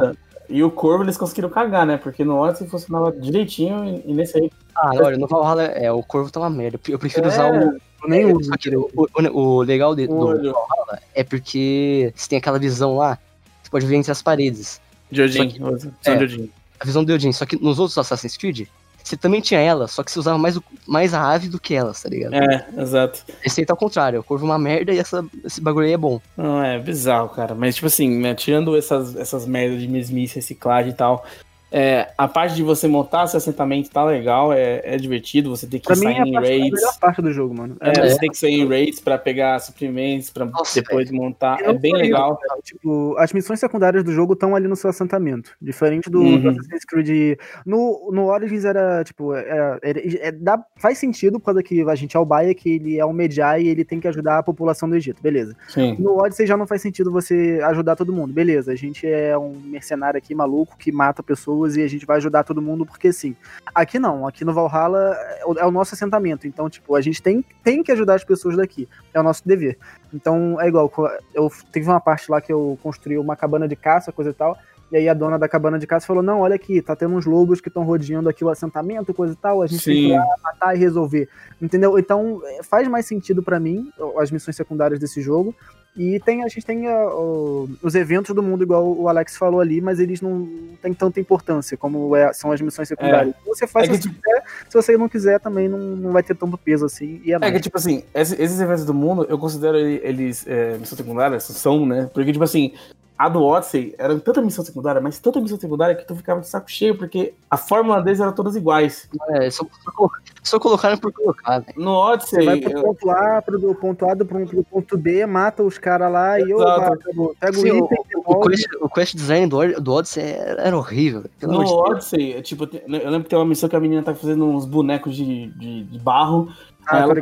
E o Corvo eles conseguiram cagar, né? Porque no Odyssey funcionava direitinho e- e nesse aí. Ah, olha, no Valhalla, é, o Corvo tá uma merda. Eu prefiro É, usar o... Eu nem uso. Só que o, o- o legal de- do. Valhalla é porque você tem aquela visão lá, você pode ver entre as paredes. De Odin. Só São é. de Odin. A visão do Odin. Só que nos outros Assassin's Creed, você também tinha ela, só que você usava mais, o- mais a ave do que elas, tá ligado? É, exato. Esse aí tá ao contrário, o Corvo é uma merda e essa, esse bagulho aí é bom. Não, é bizarro, cara. Mas, tipo assim, né, tirando essas, essas merdas de mesmice, reciclagem e tal, é, a parte de você montar seu assentamento tá legal, é, é divertido, você tem que Pra mim sair é a, em parte, a raids. melhor parte do jogo, mano. É, É, Você tem que sair em raids pra pegar suprimentos, pra Nossa, depois montar. E É não bem legal. cara, Tipo, as missões secundárias do jogo estão ali no seu assentamento. Diferente do, Uhum. do Assassin's Creed. No, no Origins era, tipo, é, é- é- dá, faz sentido por causa que a gente é o Baia, que ele é um Medjay e ele tem que ajudar a população do Egito, beleza. Sim. No Odyssey já não faz sentido você ajudar todo mundo, beleza. A gente é um mercenário aqui maluco que mata pessoas e a gente vai ajudar todo mundo porque sim. Aqui não, aqui no Valhalla é o, nosso assentamento, então, tipo, a gente tem, tem que ajudar as pessoas daqui. É o nosso dever. Então, é igual, eu teve uma parte lá que eu construí uma cabana de caça, coisa e tal. E aí a dona da cabana de caça falou: Não, olha aqui, tá tendo uns lobos que estão rodeando aqui o assentamento, coisa e tal. A gente tem que ir Sim. lá matar e resolver. Entendeu? Então faz mais sentido pra mim as missões secundárias desse jogo. E tem, a gente tem ah, o- os eventos do mundo, igual o Alex falou ali, mas eles não têm tanta importância como é- são as missões secundárias. Você faz É que, se você quiser, se você não quiser, também não, não vai ter tanto peso assim. E é, É mais. que, tipo assim, esses, esses eventos do mundo, eu considero ele- eles é, missão secundária, são, né? Porque, tipo assim, a do Odyssey era tanta missão secundária, mas tanta missão secundária que tu ficava de saco cheio, porque a fórmula deles era todas iguais. É, só, só, colocar- só colocaram por colocar, velho. No Você vai Odyssey, pro eu- ponto A, pro do ponto A do, pro, pro ponto B, mata os caras lá e eu Exato. acabou. pega o Sim, item, O devolve. quest, o quest design do, do Odyssey era, era horrível. no. Odyssey, é, tipo, eu lembro que tem uma missão que a menina tá fazendo uns bonecos de, de, de barro. Ah, ela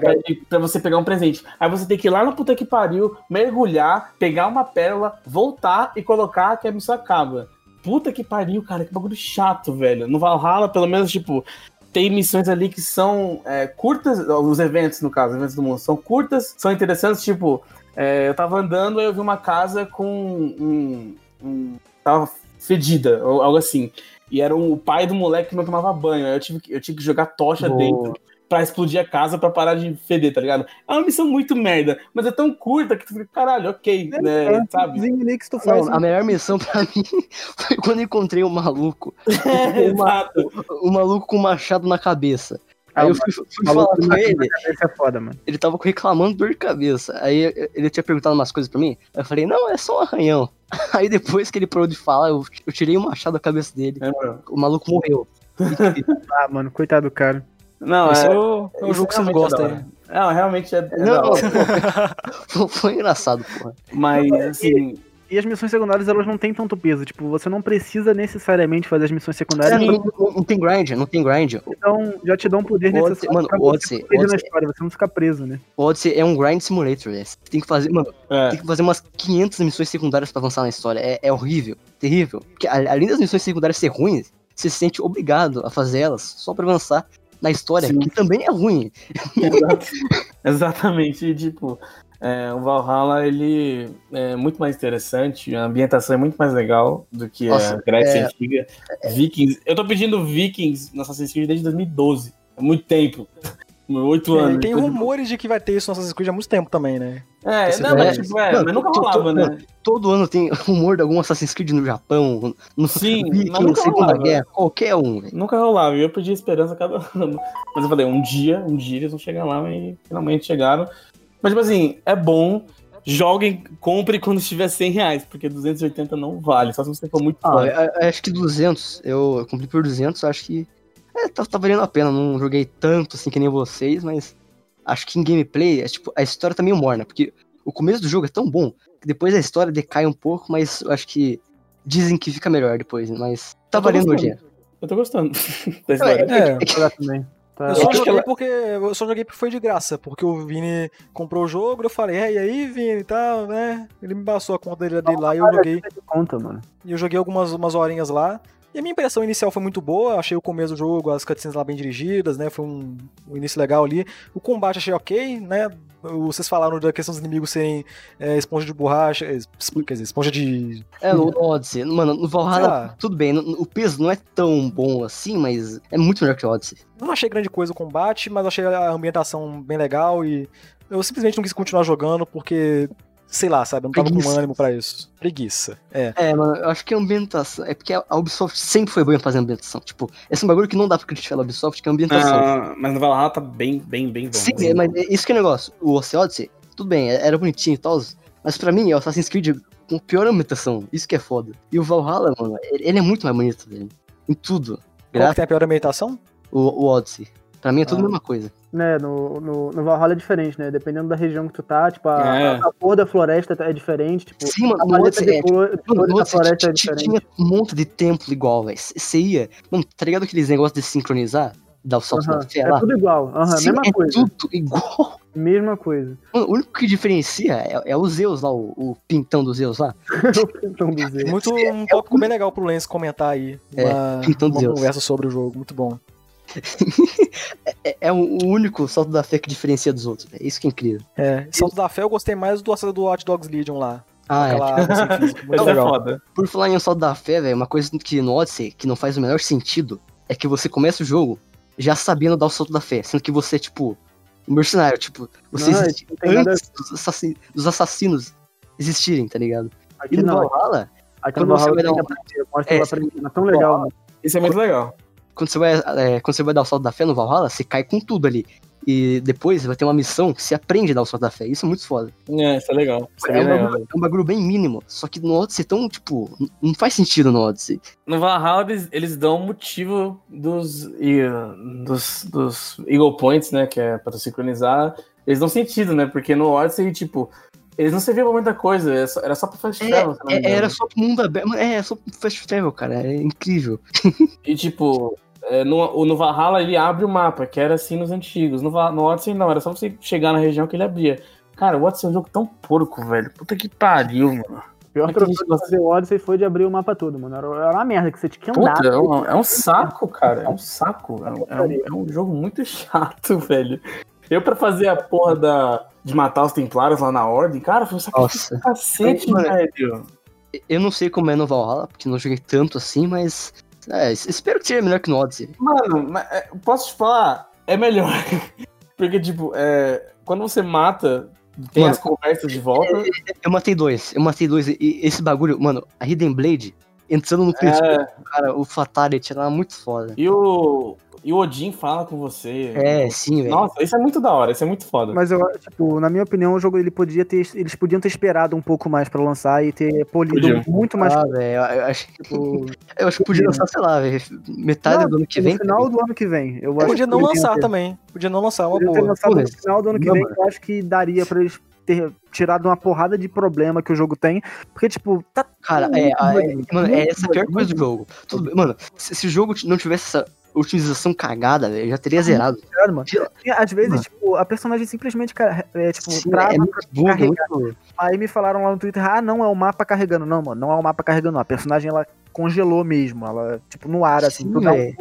pra você pegar um presente. Aí você tem que ir lá na puta que pariu, mergulhar, pegar uma pérola, voltar e colocar que a missão acaba. Puta que pariu, cara, que bagulho chato, velho. No Valhalla, pelo menos, tipo, tem missões ali que são é, curtas, os eventos, no caso, eventos do mundo, são curtas, são interessantes, tipo, é, eu tava andando e eu vi uma casa com um. um tava fedida, ou algo assim. E era o pai do moleque que não tomava banho. Aí eu tive, que- eu tive que jogar tocha Boa. dentro pra explodir a casa pra parar de feder, tá ligado? É uma missão muito merda, mas é tão curta que tu fica, caralho, ok, né? Sabe? Zinglix tu faz. Não, a melhor missão pra [LAUGHS] mim foi quando encontrei um maluco. [LAUGHS] Exato. Um maluco com um machado na cabeça. Ah, Aí eu fui, fui maluco falar com ele, é foda, mano. ele tava reclamando dor de cabeça. Aí ele tinha perguntado umas coisas pra mim. Aí eu falei, não, é só um arranhão. [LAUGHS] Aí depois que ele parou de falar, eu, eu tirei o machado da cabeça dele. É. O maluco morreu. Ah, mano, coitado do cara. Não, Esse é, é o, é o jogo que você realmente é hora. Não, realmente é, é Não, hora. [LAUGHS] foi, engraçado, porra. Mas, assim, E as missões secundárias, elas não têm tanto peso. Tipo, você não precisa necessariamente fazer as missões secundárias. É, não, não- não tem grind, não tem grind. Então, já te dão um poder Odyssey- necessário mano, pra você Odyssey- na Odyssey- história. Você não fica preso, né? Odyssey é um grind simulator, velho. Você tem que fazer, mano, é. tem que fazer umas 500 missões secundárias pra avançar na história. É, é horrível, terrível. Porque além das missões secundárias ser ruins, você se sente obrigado a fazer elas só pra avançar na história, Sim. que também é ruim. Exato. [LAUGHS] Exatamente, e, tipo, é, o Valhalla ele é muito mais interessante, a ambientação é muito mais legal do que Nossa, a Grécia é- antiga. Vikings, eu tô pedindo Vikings no Assassin's Creed desde 2012, é muito tempo, [LAUGHS] oito É, anos. tem rumores de que vai ter isso no Assassin's Creed há muito tempo também, né? É, Esse não, mas, é- tipo, é, Mano, mas nunca rolava, né? Todo ano tem [LAUGHS] rumor de algum Assassin's Creed no Japão, no Sim, Viking, mas nunca Segunda rolava. Guerra, qualquer um, velho. Nunca rolava, e eu perdi a esperança a cada [LAUGHS] ano. Mas eu falei, um dia, um dia eles vão chegar lá e finalmente chegaram. Mas, tipo assim, é bom, joguem, compre quando estiver 100 reais, porque 280 não vale, só se você for muito Ah, eu- eu acho que 200, eu, eu cumpri por 200, acho que É, tá, tá valendo a pena, não joguei tanto assim que nem vocês, mas acho que em gameplay, é, tipo, a história tá meio morna, porque o começo do jogo é tão bom que depois a história decai um pouco, mas eu acho que dizem que fica melhor depois, mas tá valendo o dinheiro. Eu tô gostando [LAUGHS] da É, história. É, Jogar também. Tá. Eu só, joguei ela- porque, eu só joguei porque foi de graça, porque o Vini comprou o jogo, eu falei, é, e aí, Vini, e tal, né? Ele me passou a conta dele, dele lá e eu joguei. Conta, mano. E eu joguei algumas umas horinhas lá. E a minha impressão inicial foi muito boa, achei o começo do jogo, as cutscenes lá bem dirigidas, né? Foi um, um início legal ali. O combate achei ok, né? O- Vocês falaram da questão dos inimigos serem é, esponja de borracha, quer dizer, esponja de. É, no Odyssey, mano, no Valhalla, lá. tudo bem, o peso não é tão bom assim, mas é muito melhor que o Odyssey. Não achei grande coisa o combate, mas achei a ambientação bem legal e eu simplesmente não quis continuar jogando porque, sei lá, sabe, eu não tava Preguiça. com ânimo pra isso. Preguiça. É. É, mano, eu acho que a ambientação. É porque a Ubisoft sempre foi boa em fazer ambientação. Tipo, esse é um bagulho que não dá pra criticar a Ubisoft, que é a ambientação. Ah, mas no Valhalla tá bem, bem, bem bom. Sim, é, mas é isso que é o negócio. O Oce Odyssey, tudo bem, é- era bonitinho e tal, mas pra mim é o Assassin's Creed com pior ambientação. Isso que é foda. E o Valhalla, mano, ele é muito mais bonito, velho. Em tudo. Qual que tem a pior ambientação? o, o Odyssey. Pra mim é tudo Ah. a mesma coisa. Né, no, no, no Valhalla é diferente, né? Dependendo da região que tu tá, tipo, a, É. a cor da floresta é diferente, tipo, Sim, mano, a no paleta Odyssey de é. cor, de Mano, da Odyssey floresta é t- t- diferente. tinha um monte de templo igual, velho. Você ia. Mano, tá ligado aqueles negócios de sincronizar? Dar o salto Aham, da fé É lá? tudo igual, aham, Sim, mesma é coisa. tudo igual. [LAUGHS] Mesma coisa. Mano, o único que diferencia é, é o Zeus lá, o, o pintão do Zeus lá. [LAUGHS] Então, dizer. Muito um tópico bem legal pro Lens comentar aí. É, Uma, então uma Deus. conversa sobre o jogo, muito bom. É, é o, único salto da fé que diferencia dos outros, velho. Isso que é incrível. É, Salto da Fé eu gostei mais do do Watch Dogs Legion lá. Ah, é. Aquela muito é legal. foda. Por falar em um salto da fé, velho, uma coisa que no Odyssey, que não faz o menor sentido, é que você começa o jogo já sabendo dar o salto da fé, sendo que você é, tipo, um mercenário, tipo, você Não, existe antes dos, assassi- dos assassinos existirem, tá ligado? E Aqui no não, Valhalla, aqui no você Valhalla vai tem dar um- É, é tão legal, mano. Isso é muito legal. Quando você vai, é, quando você vai dar o salto da fé no Valhalla, você cai com tudo ali. E depois vai ter uma missão que você aprende a dar o salto da fé. Isso é muito foda. É, isso é legal. Isso é É um, bagulho, é um bagulho bem mínimo. Só que no Odyssey tão, tipo, não faz sentido no Odyssey. No Valhalla, eles, eles dão motivo dos, dos, dos Eagle Points, né? Que é pra sincronizar. Eles dão sentido, né? Porque no Odyssey, tipo, eles não serviam pra muita coisa. Era só, pra fast travel, não me É, era só pro mundo aberto. É, só pro fast travel, cara. É incrível. [LAUGHS] E tipo, é, no, no Valhalla ele abre o mapa, que era assim nos antigos. No, no Odyssey não, era só você chegar na região que ele abria. Cara, o Odyssey é um jogo tão porco, velho. Puta que pariu, mano. O pior que gente de fazer o Odyssey foi de abrir o mapa todo, mano. Era, era uma merda que você tinha que andar. Puta, é um, é um saco, cara. É um saco. É um, é um- é um jogo muito [LAUGHS] chato, velho. Eu, pra fazer a porra da, de matar os templários lá na ordem, cara, foi um sacrifício cacete, velho. Eu não sei como é no Valhalla, porque não joguei tanto assim, mas. É, es- espero que seja melhor que no Odyssey. Mano, é, posso te falar? É melhor. [LAUGHS] Porque, tipo, é, quando você mata, tem Mano, as conversas de volta. Eu matei dois. Eu matei dois. E esse bagulho, mano, a Hidden Blade entrando no É, cara, o Fatality era muito foda. e o. E o Odin fala com você. É, sim, velho. Nossa, isso é muito da hora, isso é muito foda. Mas eu, tipo, na minha opinião, o jogo ele podia ter, eles podiam ter esperado um pouco mais pra lançar e ter polido Podiam. muito mais. Ah, velho, eu, acho que. tipo, Eu acho que podia lançar, sei lá, velho. Metade Não, do ano que no vem. final do ano que vem. Eu acho Podia não lançar ter- também. Podia não lançar, é uma Podiam ter boa. lançado Pô, no final do ano que não, vem, mano. eu acho que daria pra eles ter tirado uma porrada de problema que o jogo tem. Porque, tipo, tá. Cara, é, a- é- mano, é essa a pior coisa do jogo. Tudo bem, mano, se, se o jogo não tivesse essa utilização cagada, velho, eu já teria zerado. doido, mano. Às vezes, Mano. tipo, a personagem simplesmente cara, é, tipo, Sim, trava é é carregar. muito... Aí me falaram lá no Twitter, ah, não, é o mapa carregando. Não, mano, não é o mapa carregando, não. A personagem, ela congelou mesmo, ela, tipo, no ar, assim. Sim, dá um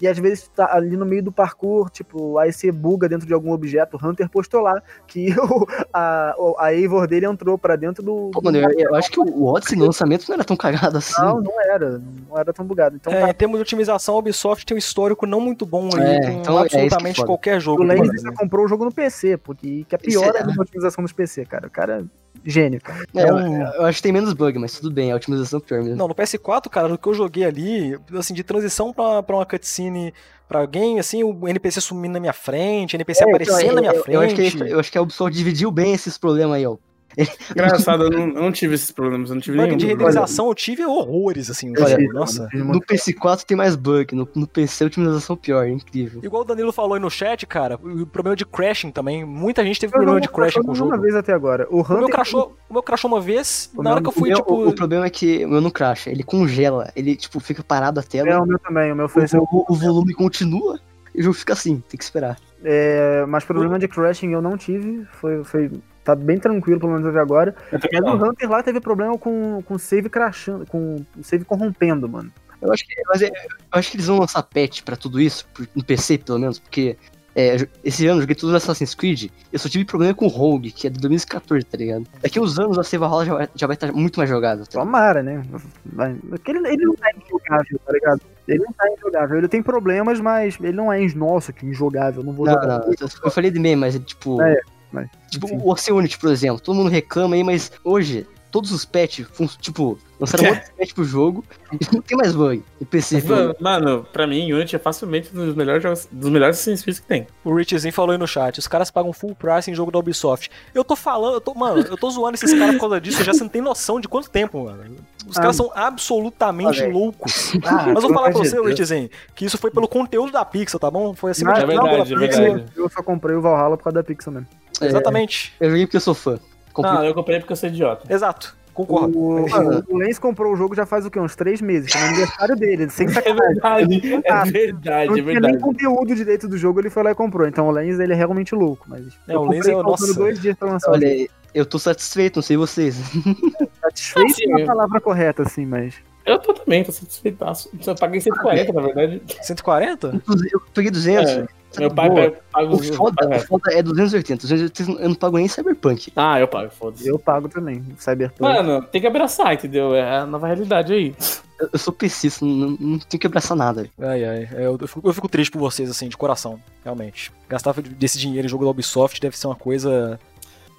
e às vezes tá ali no meio do parkour, tipo, aí você buga dentro de algum objeto. O Hunter postou lá que [LAUGHS] o, a, o- a Eivor dele entrou pra dentro do... Pô, do mano, eu, eu acho que o Odyssey no lançamento não era tão cagado assim. Não, não era. Não era tão bugado. Então, É, tá, em termos de otimização, a Ubisoft tem um histórico não muito bom ali, É, com então é que absolutamente foda. qualquer jogo. o Lenz né? comprou o jogo no PC, porque que é pior é- a otimização dos PC, cara. O cara é gênio. É, eu, um- eu acho que tem menos bug, mas tudo bem, a otimização é pior mesmo. Não, no PS4, cara, no que eu joguei ali, assim, de transição pra, pra uma cutscene pra alguém, assim, o NPC sumindo na minha frente, NPC É, aparecendo na minha eu, frente. eu acho que, eu acho que a Ubisoft dividiu bem esses problemas aí, ó. [LAUGHS] Engraçado, eu não, eu não tive esses problemas, eu não tive Bug nenhum. de renderização eu tive horrores, assim. Tive, Nossa. No muito- PS4 tem mais bug, no, no PC a otimização pior, é incrível. Igual o Danilo falou aí no chat, cara, o problema de crashing também. Muita gente teve Eu problema não- de crashing com o não uma jogo. vez até agora. O O meu, crashou, o meu crashou uma vez, O na hora meu- que eu fui, meu- tipo. o, problema é que o meu não cracha, ele congela, ele tipo fica parado a tela, É, o meu também. O meu foi. o, o- o volume continua e o jogo fica assim, tem que esperar. É, mas problema de crashing eu não tive. Foi, foi. Tá bem tranquilo, pelo menos até agora. Também Mas o. Hunter lá teve problema com com save crashando, com o save corrompendo, mano. Eu acho que, mas é- eu acho que eles vão lançar patch pra tudo isso, no PC pelo menos, porque é, esse ano eu joguei tudo Assassin's Creed, eu só tive problema com o Rogue, que é de 2014, tá ligado? Daqui uns anos a Save Hall já vai, já vai estar muito mais jogada. Tá? Tomara, né? Vai- ele, ele não tá injogável, tá ligado? Ele não tá injogável. Ele tem problemas, mas ele não é. Nossa, que injogável. Não vou Não, jogar. não, eu- eu falei de meme, mas tipo. É, mas, tipo, o Oceanity, por exemplo, todo mundo reclama aí, mas hoje, todos os patches, fun- tipo, lançaram um monte de patch pro jogo e não tem mais bug. O PC, pelo Mano, mano, pra mim, Unity é facilmente um dos melhores jogos, dos melhores Assassin's Creed que tem. O Richzinho falou aí no chat, os caras pagam full price em jogo da Ubisoft. Eu tô falando, eu tô, mano, eu tô zoando esses caras por causa disso, já não tem noção de quanto tempo, mano. Os Ah, caras são absolutamente ah, loucos. [LAUGHS] Ah, Mas eu vou falar pra você. Richzinho, que isso foi pelo conteúdo da Pixel, tá bom? Foi de É verdade, é Pixel. verdade. Eu só comprei o Valhalla por causa da Pixel mesmo. É, Exatamente. Eu joguei porque eu sou fã. Comprei Não, eu comprei porque eu sou idiota. Exato. Concordo. O, Mano. o Lens comprou o jogo já faz o quê? Uns três meses. Foi no aniversário dele. Sem É verdade, é Ah, verdade, Não é tinha nem verdade. conteúdo direito do jogo, ele foi lá e comprou. Então o Lens ele é realmente louco. Mas É, eu o Lens comprei é- faltando nossa. dois dias pra lançar o. Olha, eu tô satisfeito, não sei vocês. [LAUGHS] Satisfeito Assim, é a palavra correta, assim, mas. Eu tô também, tô satisfeitaço. Eu paguei 140, na verdade. 140? Eu peguei 200. É, Meu pai Boa. paga O os. foda, o foda é 280. 280 eu não pago nem Cyberpunk. Ah, eu pago, foda-se. Eu pago também. Cyberpunk. Mano, tem que abraçar, entendeu? É a nova realidade aí. Eu, eu sou PC, não, não, tenho que abraçar nada. Ai, ai. é, Eu, eu fico, eu fico triste por vocês, assim, de coração. Realmente. Gastar desse dinheiro em jogo da Ubisoft deve ser uma coisa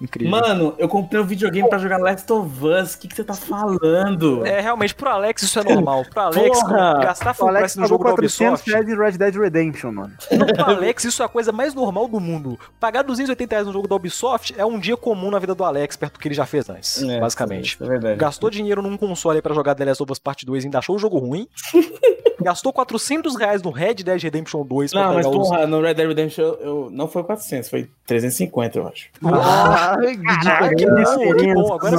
incrível. Mano, eu comprei um videogame pra jogar Last of Us. O que, que você tá falando? É, realmente, pro Alex isso é normal. Pro Alex, Porra! gastar full price no jogo da 400 Ubisoft. reais em Red Dead Redemption, mano. Não, pro Alex, isso é a coisa mais normal do mundo. Pagar 280 reais no jogo da Ubisoft é um dia comum na vida do Alex, perto do que ele já fez antes, É, basicamente. É verdade. Gastou dinheiro num console aí pra jogar The Last of Us Part 2 e ainda achou o jogo ruim. [LAUGHS] Gastou 400 reais no Red Dead Redemption 2 pra Não, mas pegar os... porra, no Red Dead Redemption eu, eu- não foi 400, foi 350, eu acho. Ah, Que bom. Agora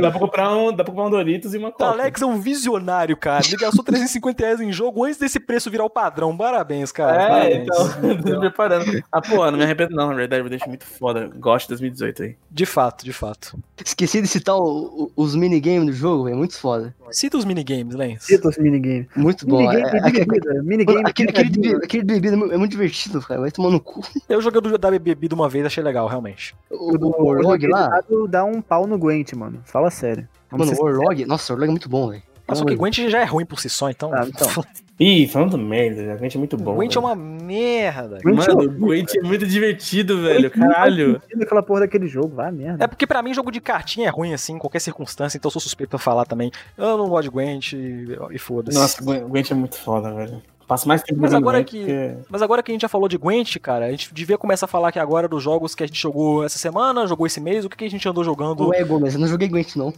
dá pra comprar um, dá pra comprar um Doritos e uma O Coca. Alex é um visionário, cara. Ele gastou 350 reais em jogo antes desse preço virar o padrão. Parabéns, cara. É, Parabéns. então, [LAUGHS] tô me preparando. Ah, pô, não me arrependo não, Red Dead Redemption é muito foda. Gosto de 2018 aí. De fato, de fato. Esqueci de citar o- o- os minigames do jogo, é muito foda. Cita os minigames, Lens. Cita os minigames. Muito bom. Minigame É- de bebida. Minigame aquele, de aquele, de bebida. aquele é é muito divertido, cara. Vai tomar no cu. Eu joguei o da bebida uma vez, achei legal, realmente. O, O Orlog lá. dá um pau no Gwent, mano. Fala sério. Vamos Mano, o Orlog. Nossa, o Orlog é muito bom, velho. Mas só que Gwent já é ruim por si só, então. Ah, então. [LAUGHS] Ih, falando merda, a gente é muito bom. Gwent é uma merda. Gwent Mano, é o Gwent é muito divertido, velho. Caralho. sentido aquela porra daquele jogo, vai merda. É porque pra mim jogo de cartinha é ruim assim, em qualquer circunstância, então eu sou suspeito pra falar também. Eu não gosto de Gwent e, e foda-se. Nossa, o Gwent é muito foda, velho. Passo mais tempo Mas agora que- porque- Mas agora que a gente já falou de Gwent, cara, a gente devia começar a falar aqui agora dos jogos que a gente jogou essa semana, jogou esse mês, o que, que a gente andou jogando. Ué, Gomes, eu não joguei Gwent, não.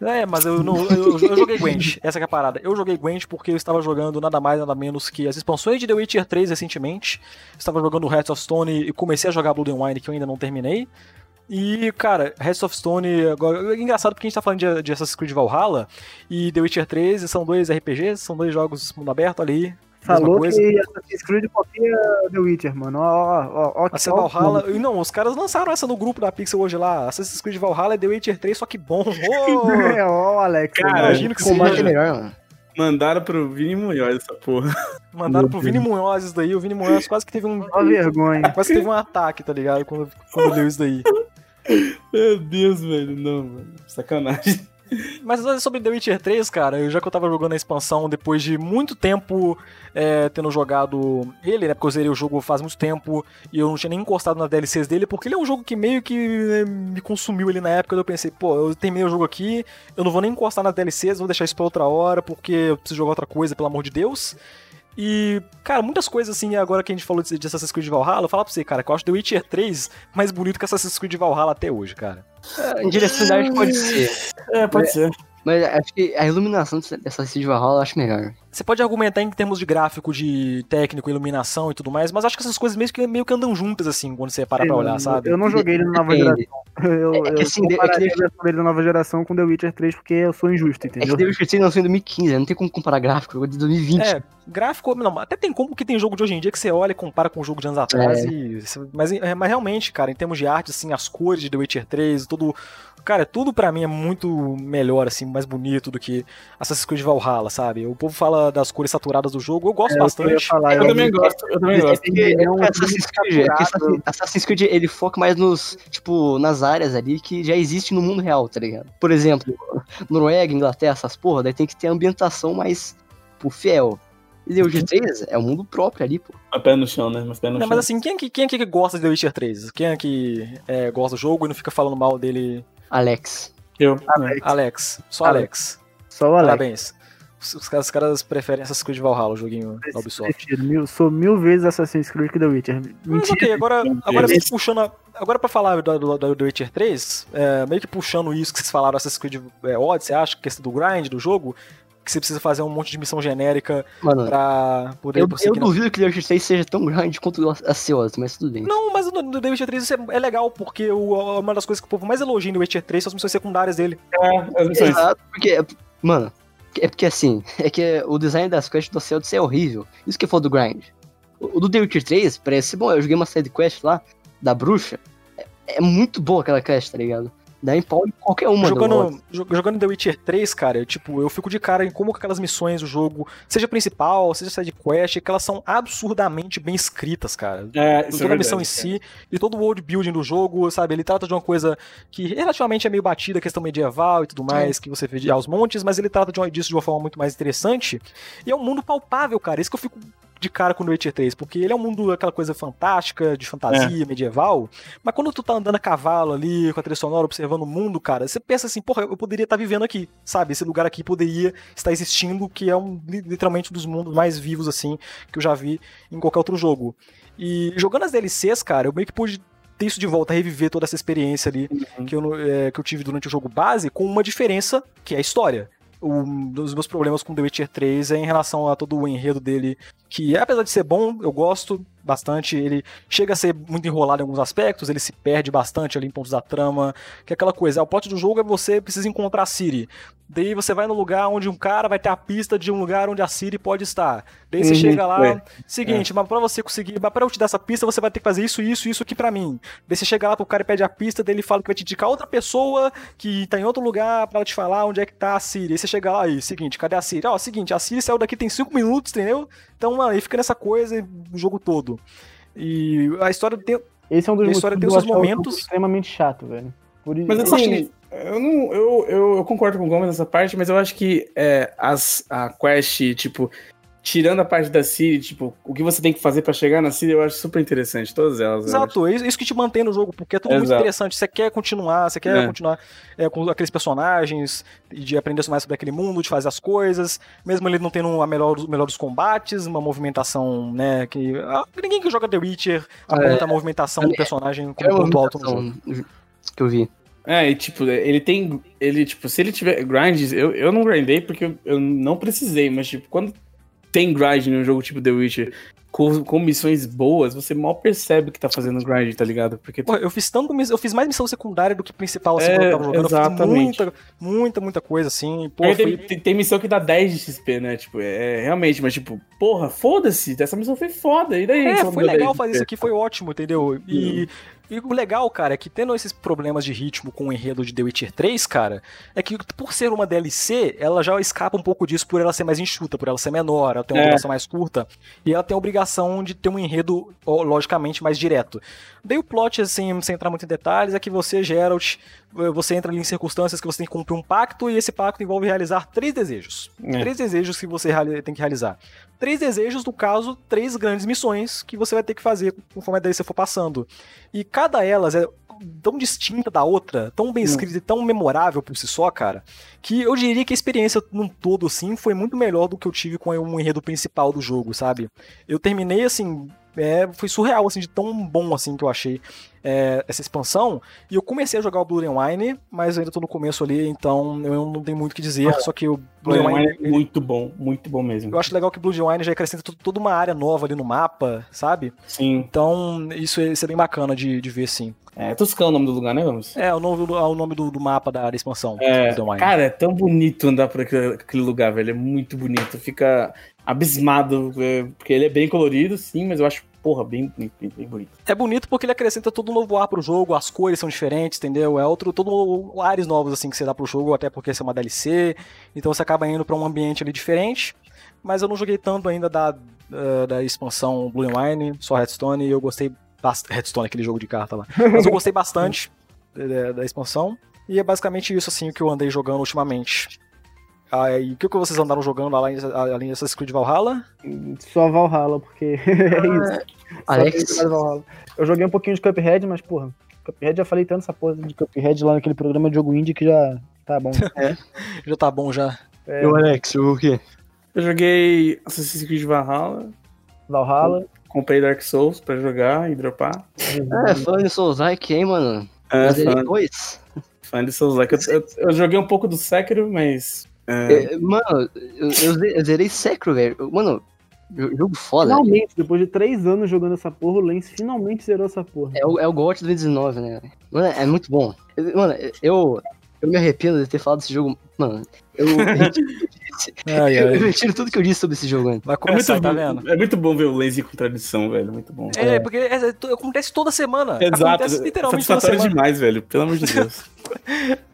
É, mas eu, não, eu, eu joguei Gwent, [LAUGHS] essa que é a parada. Eu joguei Gwent porque eu estava jogando nada mais, nada menos que as expansões de The Witcher 3 recentemente. Estava jogando Hearts of Stone e comecei a jogar Blood and Wine, que eu ainda não terminei. E, cara, Hearts of Stone, agora, é engraçado porque a gente tá falando de, de Assassin's Creed Valhalla e The Witcher 3 são dois RPGs, são dois jogos mundo aberto ali. Falou coisa. que Assassin's Creed copia The Witcher, mano. Ó, ó, ó, ó. Essa ó, Valhalla. e Não, os caras lançaram essa no grupo da Pixel hoje lá. Assassin's Creed Valhalla é The Witcher 3, só que bom. [LAUGHS] Ô, É, ó, Alex. Cara, imagino que seja. é melhor, mano. Mandaram pro Vini Munhoz essa porra. Mandaram pro Vini Munhoz isso daí. O Vini Munhoz quase que teve um. Ó, vergonha. Quase que teve um ataque, tá ligado? Quando, quando leu isso daí. Meu Deus, velho. Não, mano. Sacanagem. Mas sobre The Witcher 3, cara, eu- já que eu tava jogando a expansão depois de muito tempo é, tendo jogado ele, né? Porque eu zerei o jogo faz muito tempo e eu não tinha nem encostado nas DLCs dele, porque ele é um jogo que meio que né, me consumiu ali na época. Eu pensei, pô, eu terminei o jogo aqui, eu não vou nem encostar nas DLCs, vou deixar isso pra outra hora, porque eu preciso jogar outra coisa, pelo amor de Deus. E, cara, muitas coisas assim, agora que a gente falou de, de Assassin's Creed Valhalla, eu falar pra você, cara, que eu acho The Witcher 3 mais bonito que Assassin's Creed Valhalla até hoje, cara. É, em direção de arte pode ser. É, pode ser. Mas acho que a iluminação dessa Cid Valhalla eu acho melhor. Você pode argumentar em termos de gráfico, de técnico, iluminação e tudo mais, mas acho que essas coisas meio que, meio que andam juntas, assim, quando você para pra olhar, sabe? Eu não joguei ele na nova Depende. geração. Eu, É que eu assim, é que a dele na nova geração com The Witcher 3 porque eu sou injusto, É que entendeu? The Witcher 3 lançou em 2015, né? não tem como comparar gráfico, jogou de 2020. É, gráfico, não, até tem como que tem jogo de hoje em dia que você olha e compara com o jogo de anos atrás. E, mas, é, mas realmente, cara, em termos de arte, assim, as cores de The Witcher 3, tudo. Cara, tudo pra mim é muito melhor, assim, mais bonito do que Assassin's Creed Valhalla, sabe? O povo fala das cores saturadas do jogo, eu gosto É, eu bastante. falar, Eu eu- também gosto, eu também gosto. é é um Assassin's Creed, é. Assassin's Creed ele foca mais nos, tipo, nas áreas ali que já existem no mundo real, tá ligado? Por exemplo, Noruega, Inglaterra, essas porra, daí tem que ter a ambientação mais, pô, fiel. E The Witcher 3 é um mundo próprio ali, pô. Mas pé no chão, né? Mas pé no Não, chão. mas assim, quem é, que, quem é que gosta de The Witcher 3? Quem é que é, gosta do jogo e não fica falando mal dele? Alex. Eu. né? Alex. Só Alex. Alex. Só o Alex. Parabéns. Os, os caras- os caras preferem Assassin's Creed Valhalla, o joguinho da Ubisoft. Mil, sou mil vezes Assassin's Creed que The Witcher. Mas ok, agora, agora meio que puxando. a- Agora pra falar do, do, do The Witcher 3, é, meio que puxando isso que vocês falaram, Assassin's Creed é, Odyssey, acha que questão do grind do jogo, que você precisa fazer um monte de missão genérica Mano, pra poder eu, eu duvido que The Witcher 3 seja tão grande quanto a Ceos, mas tudo bem. Não, mas no, no The Witcher 3 isso é, é legal, porque o- uma das coisas que o povo mais elogia no The Witcher 3 são as missões secundárias dele. É, as missões. Exato, porque, mano, é porque assim, [LAUGHS] é que o design das quests do Celtics é horrível. Isso que foda do grind. O o do The Witcher 3 parece bom, eu joguei uma side quest lá, da bruxa, é, é muito boa aquela quest, tá ligado? Dá em pau em qualquer uma do Jogando, jo- jogando The Witcher 3, cara, eu, tipo, eu fico de cara em como aquelas missões do jogo, seja principal, seja side quest, que elas são absurdamente bem escritas, cara. É, isso é toda a missão em verdade, si e todo o world building do jogo, sabe? Ele trata de uma coisa que relativamente é meio batida, questão medieval e tudo mais, que você vê de aos montes, mas ele trata de uma- disso de uma forma muito mais interessante. E é um mundo palpável, cara. Isso que eu fico de cara com o Witcher 3, porque ele é um mundo, aquela coisa fantástica, de fantasia, medieval, mas quando tu tá andando a cavalo ali, com a trilha sonora, observando o mundo, cara, você pensa assim, porra, eu poderia estar vivendo aqui, sabe? Esse lugar aqui poderia estar existindo, que é um, li- literalmente um dos mundos mais vivos, assim, que eu já vi em qualquer outro jogo. E jogando as DLCs, cara, eu meio que pude ter isso de volta, reviver toda essa experiência ali que, eu, é, que eu tive durante o jogo base, com uma diferença, que é a história. Um dos meus problemas com The Witcher 3 é em relação a todo o enredo dele, que apesar de ser bom, eu gosto bastante, ele chega a ser muito enrolado em alguns aspectos, ele se perde bastante ali em pontos da trama, que é aquela coisa, o plot do jogo é você precisa encontrar a Siri. Daí você vai no lugar onde um cara vai ter a pista de um lugar onde a Siri pode estar. Daí você Uhum, chega lá, é. seguinte, mas pra você conseguir, mas pra eu te dar essa pista, você vai ter que fazer isso, isso, isso aqui pra mim. Daí você chega lá pro cara e pede a pista, daí ele fala que vai te indicar outra pessoa que tá em outro lugar pra ela te falar onde é que tá a Siri. Aí você chega lá aí, seguinte, cadê a Siri? Ó, seguinte, a Siri saiu daqui tem 5 minutos, entendeu? Então, mano, aí fica nessa coisa o jogo todo. E a história tem. Esse é um dos A história tem os o momentos- jogo extremamente chato, velho. Por isso, Mas Eu assim, acho eu, não, eu, eu, eu concordo com o Gomes nessa parte, mas eu acho que é, as, a quest, tipo, tirando a parte da Siri, tipo, o que você tem que fazer pra chegar na Siri, eu acho super interessante, todas elas. Exato, é isso que te mantém no jogo, porque é tudo muito Exato. interessante. Você quer continuar, você quer É. continuar é, com aqueles personagens, e de aprender mais sobre aquele mundo, de fazer as coisas, mesmo ele não tendo a melhor, melhor dos combates, uma movimentação, né, que ninguém que joga The Witcher aponta a movimentação do personagem É como uma ponto alto no jogo. que eu vi. É, e tipo, ele tem. Ele, tipo, se ele tiver grind, eu, eu não grindei porque eu, eu não precisei, mas, tipo, quando tem grind num jogo tipo The Witcher com, com missões boas, você mal percebe que tá fazendo grind, tá ligado? Porque Porra, eu fiz tanto, eu fiz mais missão secundária do que principal, assim, É, quando eu tava jogando. Eu exatamente. muita, muita, muita coisa, assim. Aí foi... tem, tem- tem missão que dá 10 de XP, né? Tipo, é realmente, mas tipo, porra, foda-se, essa missão foi foda. E daí? É, foi legal 10 de fazer isso aqui, foi ótimo, entendeu? E, e o legal, cara, é que tendo esses problemas de ritmo com o enredo de The Witcher 3, cara, é que por ser uma DLC, ela já escapa um pouco disso por ela ser mais enxuta, por ela ser menor, ela tem uma É. duração mais curta, e ela tem a obrigação de ter um enredo, logicamente, mais direto. Daí o plot, assim, sem entrar muito em detalhes, é que você, Geralt, eh, você entra ali em circunstâncias que você tem que cumprir um pacto, e esse pacto envolve realizar três desejos. É. Três desejos que você tem que realizar. Três desejos, no caso, três grandes missões que você vai ter que fazer conforme a DLC for passando. E cada elas é tão distinta da outra, tão bem escrita e tão memorável por si só, cara, que eu diria que a experiência num todo, assim, foi muito melhor do que eu tive com o enredo principal do jogo, sabe? Eu terminei, assim, é, foi surreal, assim, de tão bom, assim, que eu achei é, essa expansão. E eu comecei a jogar o Blood and Wine, mas eu ainda tô no começo ali, então eu não tenho muito o que dizer, só que o Blood Blood and Wine... é muito bom, muito bom mesmo. Eu acho legal que Blood and Wine já acrescenta to- toda uma área nova ali no mapa, sabe? Sim. Então, isso é, isso é bem bacana de, de ver, sim. É, Toscão é o nome do lugar, né, Vamos? É, o nome, do- é o nome do, do mapa da, expansão. É, cara, é tão bonito andar por aquele, aquele lugar, velho. É muito bonito. Fica abismado, porque ele é bem colorido, sim, mas eu acho, porra, bem, bem, bem, bem bonito. É bonito porque ele acrescenta todo um novo ar pro jogo, as cores são diferentes, entendeu? É outro, todo um ares novos assim que você dá pro jogo, até porque essa é uma DLC, então você acaba indo pra um ambiente ali diferente. Mas eu não joguei tanto ainda da, da, da expansão Blue Wine, só Redstone, e eu gostei bastante. Redstone, aquele jogo de carta lá. Mas eu gostei bastante [LAUGHS] da, da expansão. E é basicamente isso assim que eu andei jogando ultimamente. Ah, e o que, que vocês andaram jogando além, além dessas Creed Valhalla? Só Valhalla, porque [LAUGHS] é isso. Só Alex. Eu joguei um pouquinho de Cuphead, mas, porra, Cuphead já falei tanto essa porra de Cuphead lá naquele programa de jogo indie que já tá bom. [LAUGHS] Já tá bom já. É, E o Alex, o quê? Eu joguei Assassin's Creed Valhalla, Valhalla. comprei Dark Souls pra jogar e dropar. É, falando em Souls-like, hein, mano? É, fã, dois. fã de Souls Like. Eu, eu- eu joguei um pouco do Sekiro, mas. É, É, Mano, eu, eu ze- eu zerei Sekiro, velho. Mano, jo- jogo foda. Finalmente, depois de três anos jogando essa porra, o Lance finalmente zerou essa porra. É o, é o GOT 2019, né? Mano, é muito bom. Eu- Mano, eu, eu me arrependo de ter falado desse jogo. Mano, eu, [LAUGHS] Ai, eu, ai. retiro tudo que eu disse sobre esse jogo antes. Vai é, muito começar, tá bom, vendo? é muito bom ver o Lazy com tradição, velho. Muito bom. É, porque é- é- acontece toda semana. Exato. Acontece literalmente toda Satisfatório semana. demais, velho. Pelo amor de Deus. [LAUGHS]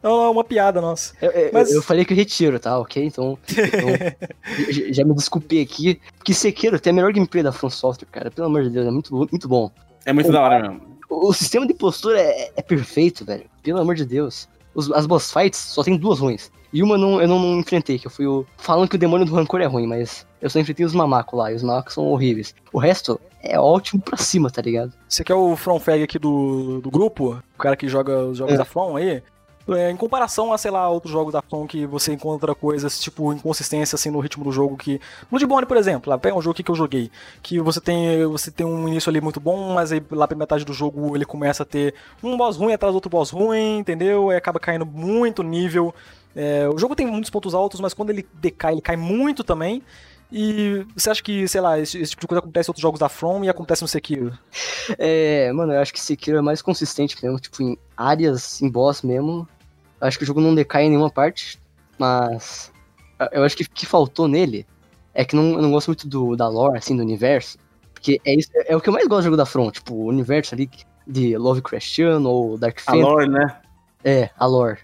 É uma piada nossa. Eu, eu- Mas- eu falei que eu retiro, tá? Ok? Então, então, [LAUGHS] já me desculpei aqui. Porque Sekiro tem a melhor gameplay da From Software, cara. Pelo amor de Deus, é muito, muito bom. É muito da hora mesmo. O, o sistema de postura é, é perfeito, velho. Pelo amor de Deus. Os- as boss fights só tem duas ruins. E uma não, eu não, não enfrentei, que eu fui o. Falando que o demônio do rancor é ruim, mas eu só enfrentei os mamacos lá, e os mamacos são horríveis. O resto é ótimo pra cima, tá ligado? Você que é o From Fag aqui do, do grupo, o cara que joga os jogos É. da From aí. É, Em comparação a, sei lá, outros jogos da From que você encontra coisas, tipo, inconsistência, assim, no ritmo do jogo que... Bloodborne, por exemplo, lá, pega um jogo que eu joguei, que você tem, você tem um início ali muito bom, mas aí lá pra metade do jogo ele começa a ter um boss ruim atrás do outro boss ruim, entendeu? Aí acaba caindo muito nível. É, o jogo tem muitos pontos altos, mas quando ele decai, ele cai muito também. E você acha que, sei lá, esse, esse tipo de coisa acontece em outros jogos da From e acontece no Sekiro? É, mano, eu acho que Sekiro é mais consistente mesmo, tipo, em áreas, em boss mesmo. Eu acho que o jogo não decai em nenhuma parte, mas eu acho que o que faltou nele é que não, eu não gosto muito do, da lore, assim, do universo. Porque é, isso, é o que eu mais gosto do jogo da Front, tipo, o universo ali de Lovecraftiano ou Dark A Fantasy. lore, né? É, a lore.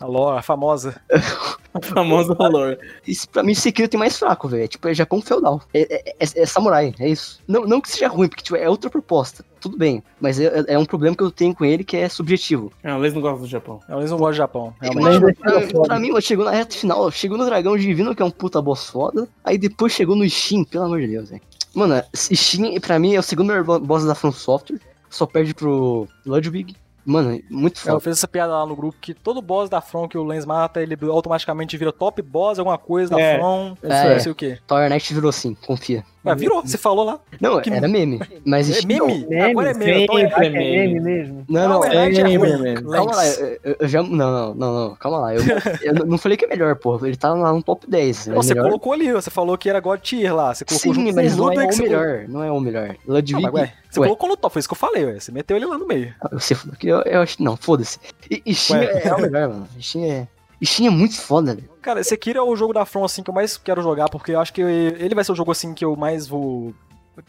A lore, a famosa. [LAUGHS] A famosa lore. Isso pra mim, Sekiro tem mais fraco, velho. Tipo, é Japão feudal. É, é- é- é samurai, é isso. Não, não que seja ruim, porque tipo, é outra proposta. Tudo bem. Mas é, é um problema que eu tenho com ele que é subjetivo. Ah, o Lazy não gosta do Japão. Eles não gostam do Japão, realmente. Mas pra, é pra mim, mano, chegou na reta final, chegou no Dragão Divino, que é um puta boss foda. Aí depois chegou no Steam, pelo amor de Deus, velho. Mano, Steam, pra mim, é o segundo melhor bo- boss da From Software. Só perde pro Ludwig. Mano, muito Eu foda. fiz essa piada lá no grupo que todo boss da From que o Lens mata, ele automaticamente vira top boss, alguma coisa da É, From, é. não sei o quê. Tower Knight virou assim, confia. Ué, virou, você falou lá. Não, Que- era meme. Mas É meme? Meme, Agora é meme. sim, Então é Ah, é meme. meme mesmo. Não, não, Não, é, é, é meme, meme. Calma lá, Lens. eu, eu- eu já. Não, não, não, não, calma lá. Eu, [LAUGHS] eu não falei que é melhor, porra. Ele tá lá no top 10. Não, é você melhor. colocou ali, você falou que era God Tier lá. Você colocou Sim, mas com não é o você melhor. Não é o melhor. Ludwig. Ué, você Ué. colocou no top, foi isso que eu falei, ué. Você meteu ele lá no meio. Você falou que eu, eu acho. Não, foda-se. Ué. é, é o melhor, mano. Steam é. Steam é muito foda, velho. Cara, esse aqui é o jogo da From, assim, que eu mais quero jogar, porque eu acho que ele vai ser o jogo, assim, que eu mais vou...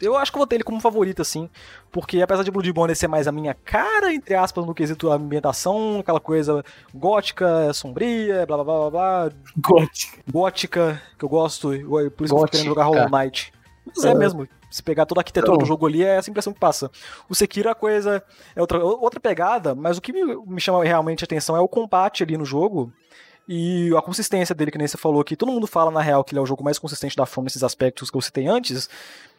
Eu acho que eu vou ter ele como favorito, assim, porque apesar de Bloodborne ser mais a minha cara, entre aspas, no quesito ambientação, aquela coisa gótica, sombria, blá blá blá blá blá, Gótico. gótica, que eu gosto, e por isso que eu tô querendo jogar Gótica. Hollow Knight. Mas é É. mesmo, se pegar toda a arquitetura Então. do jogo ali, é essa impressão que passa. O Sekiro é coisa, é outra, outra pegada, mas o que me, me chama realmente a atenção é o combate ali no jogo. E a consistência dele, que nem você falou que todo mundo fala na real que ele é o jogo mais consistente da From nesses aspectos que eu citei antes.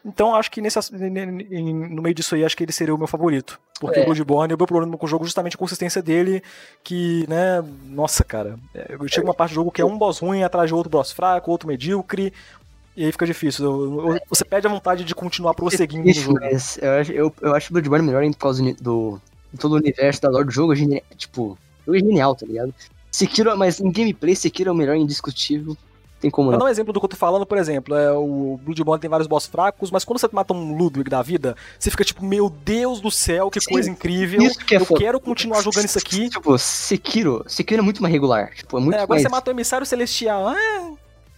Então acho que nesse, no meio disso aí, acho que ele seria o meu favorito. Porque É. o Bloodborne, o meu problema com o jogo é justamente a consistência dele, que, né, nossa, cara, é, chega uma parte do jogo que é um boss ruim atrás de outro boss fraco, outro medíocre, e aí fica difícil. Você perde a vontade de continuar prosseguindo no Isso, jogo. mas eu acho, eu, eu acho o Bloodborne melhor por causa do, todo o universo da lore do jogo. é Tipo, é genial, tá ligado? Sekiro, mas em gameplay, Sekiro é o melhor indiscutível. Tem como Pra não. dar um exemplo do que eu tô falando, por exemplo, é, o Bloodborne tem vários boss fracos, mas quando você mata um Ludwig da vida, você fica tipo, meu Deus do céu, que Sim, coisa incrível. isso que é eu foda. quero continuar jogando isso aqui. Tipo, Sekiro, Sekiro é muito mais regular. Tipo, é muito É, agora mais... você mata o emissário celestial. Ah,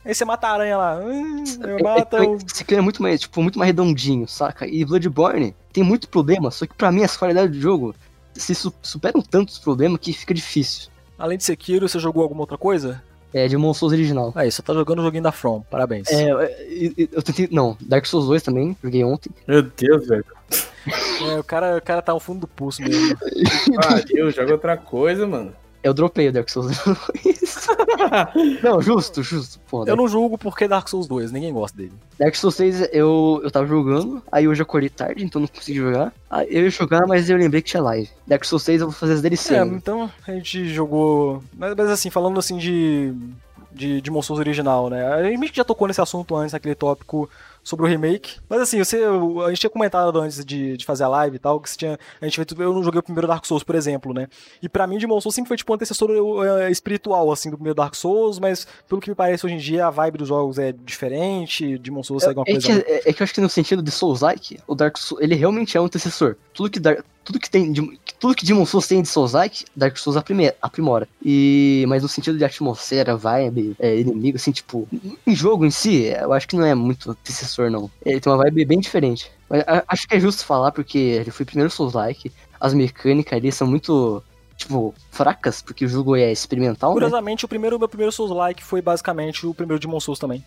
aí você mata a aranha lá. Ah, É- mata é- o. Sekiro é muito mais, tipo, muito mais redondinho, saca? E Bloodborne tem muito problema, só que pra mim as qualidades do jogo se su- superam tantos problemas que fica difícil. Além de Sekiro, você jogou alguma outra coisa? É de Souls original. Aí, você tá jogando o joguinho da From. Parabéns. É, eu, eu- eu tentei. Não, Dark Souls 2 também, joguei ontem. Meu Deus, velho. É, o, cara, o cara tá no fundo do pulso mesmo. [LAUGHS] Pariu, joga outra coisa, mano. Eu dropei o Dark Souls 2. [LAUGHS] não, justo, justo. Pô, Eu não julgo porque Dark Souls 2, ninguém gosta dele. Dark Souls 3 eu, eu tava jogando, aí hoje eu acordei tarde, então não consegui jogar. Aí eu ia jogar, mas eu lembrei que tinha live. Dark Souls 3 eu vou fazer as DLC. É, então a gente jogou. Mas, mas assim, falando assim de. De Demon Souls original, né? A gente já tocou nesse assunto antes, naquele tópico sobre o remake. Mas assim, você, a gente tinha comentado antes de, de fazer a live e tal, que você tinha, a gente, eu não joguei o primeiro Dark Souls, por exemplo, né? E pra mim, Demon Souls sempre foi tipo um antecessor eh, espiritual, assim, do primeiro Dark Souls, mas pelo que me parece hoje em dia, a vibe dos jogos é diferente, Demon Souls segue uma É coisa... que, é, é que eu acho que no sentido de Souls-like, o Dark Souls, ele realmente é um antecessor. Tudo que, Dark, tudo que tem, de- tudo que Demon Souls tem de Souls-like, Dark Souls aprime- aprimora. E, mas no sentido de atmosfera, vibe, é, inimigo, assim, tipo, em jogo em si, eu acho que não é muito antecessor, não. Ele tem uma vibe bem diferente. Mas acho que é justo falar, porque ele foi primeiro Souls-like, as mecânicas ali são muito, tipo, fracas, porque o jogo é experimental, né? Curiosamente, o primeiro, meu primeiro Souls-like foi basicamente o primeiro Demon Souls também.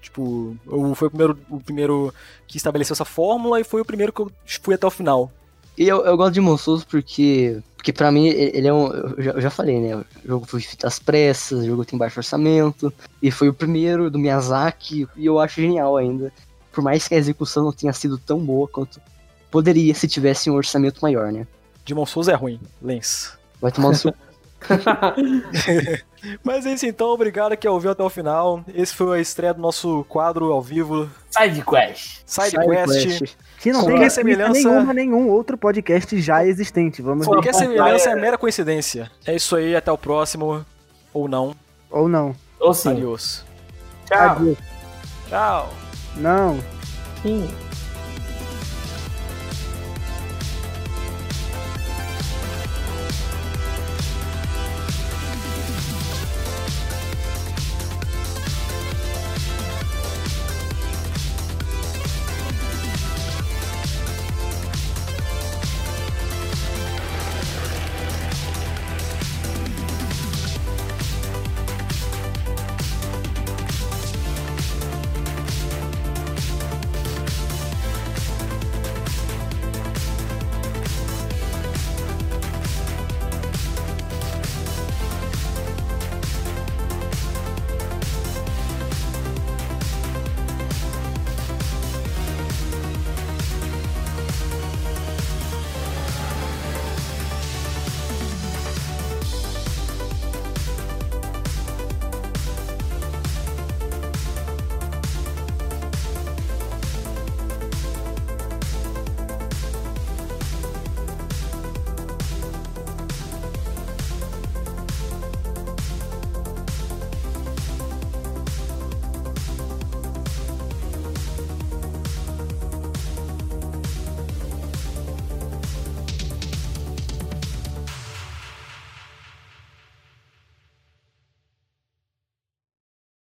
Tipo, eu, foi o primeiro, o primeiro que estabeleceu essa fórmula e foi o primeiro que eu fui até o final. E eu, eu gosto de Demon Souls porque, porque pra mim ele ele é um. Eu já, eu já falei, né? O jogo foi feito às pressas, o jogo tem baixo orçamento. E foi o primeiro do Miyazaki, e eu acho genial ainda. Por mais que a execução não tenha sido tão boa quanto poderia se tivesse um orçamento maior, né? Demon Souls é ruim, Lens. Vai tomar no seu. [LAUGHS] [LAUGHS] Mas é isso então, obrigado que ouviu até o final. Esse foi a estreia do nosso quadro ao vivo, Side Quest. Side. Que não tem semelhança- nenhuma a nenhum outro podcast já existente. Vamos ver. Qualquer semelhança é mera coincidência. É isso aí, até o próximo. Ou não. Ou não. Ou sim. Adiós. Tchau. Adiós. Tchau. Não. Sim.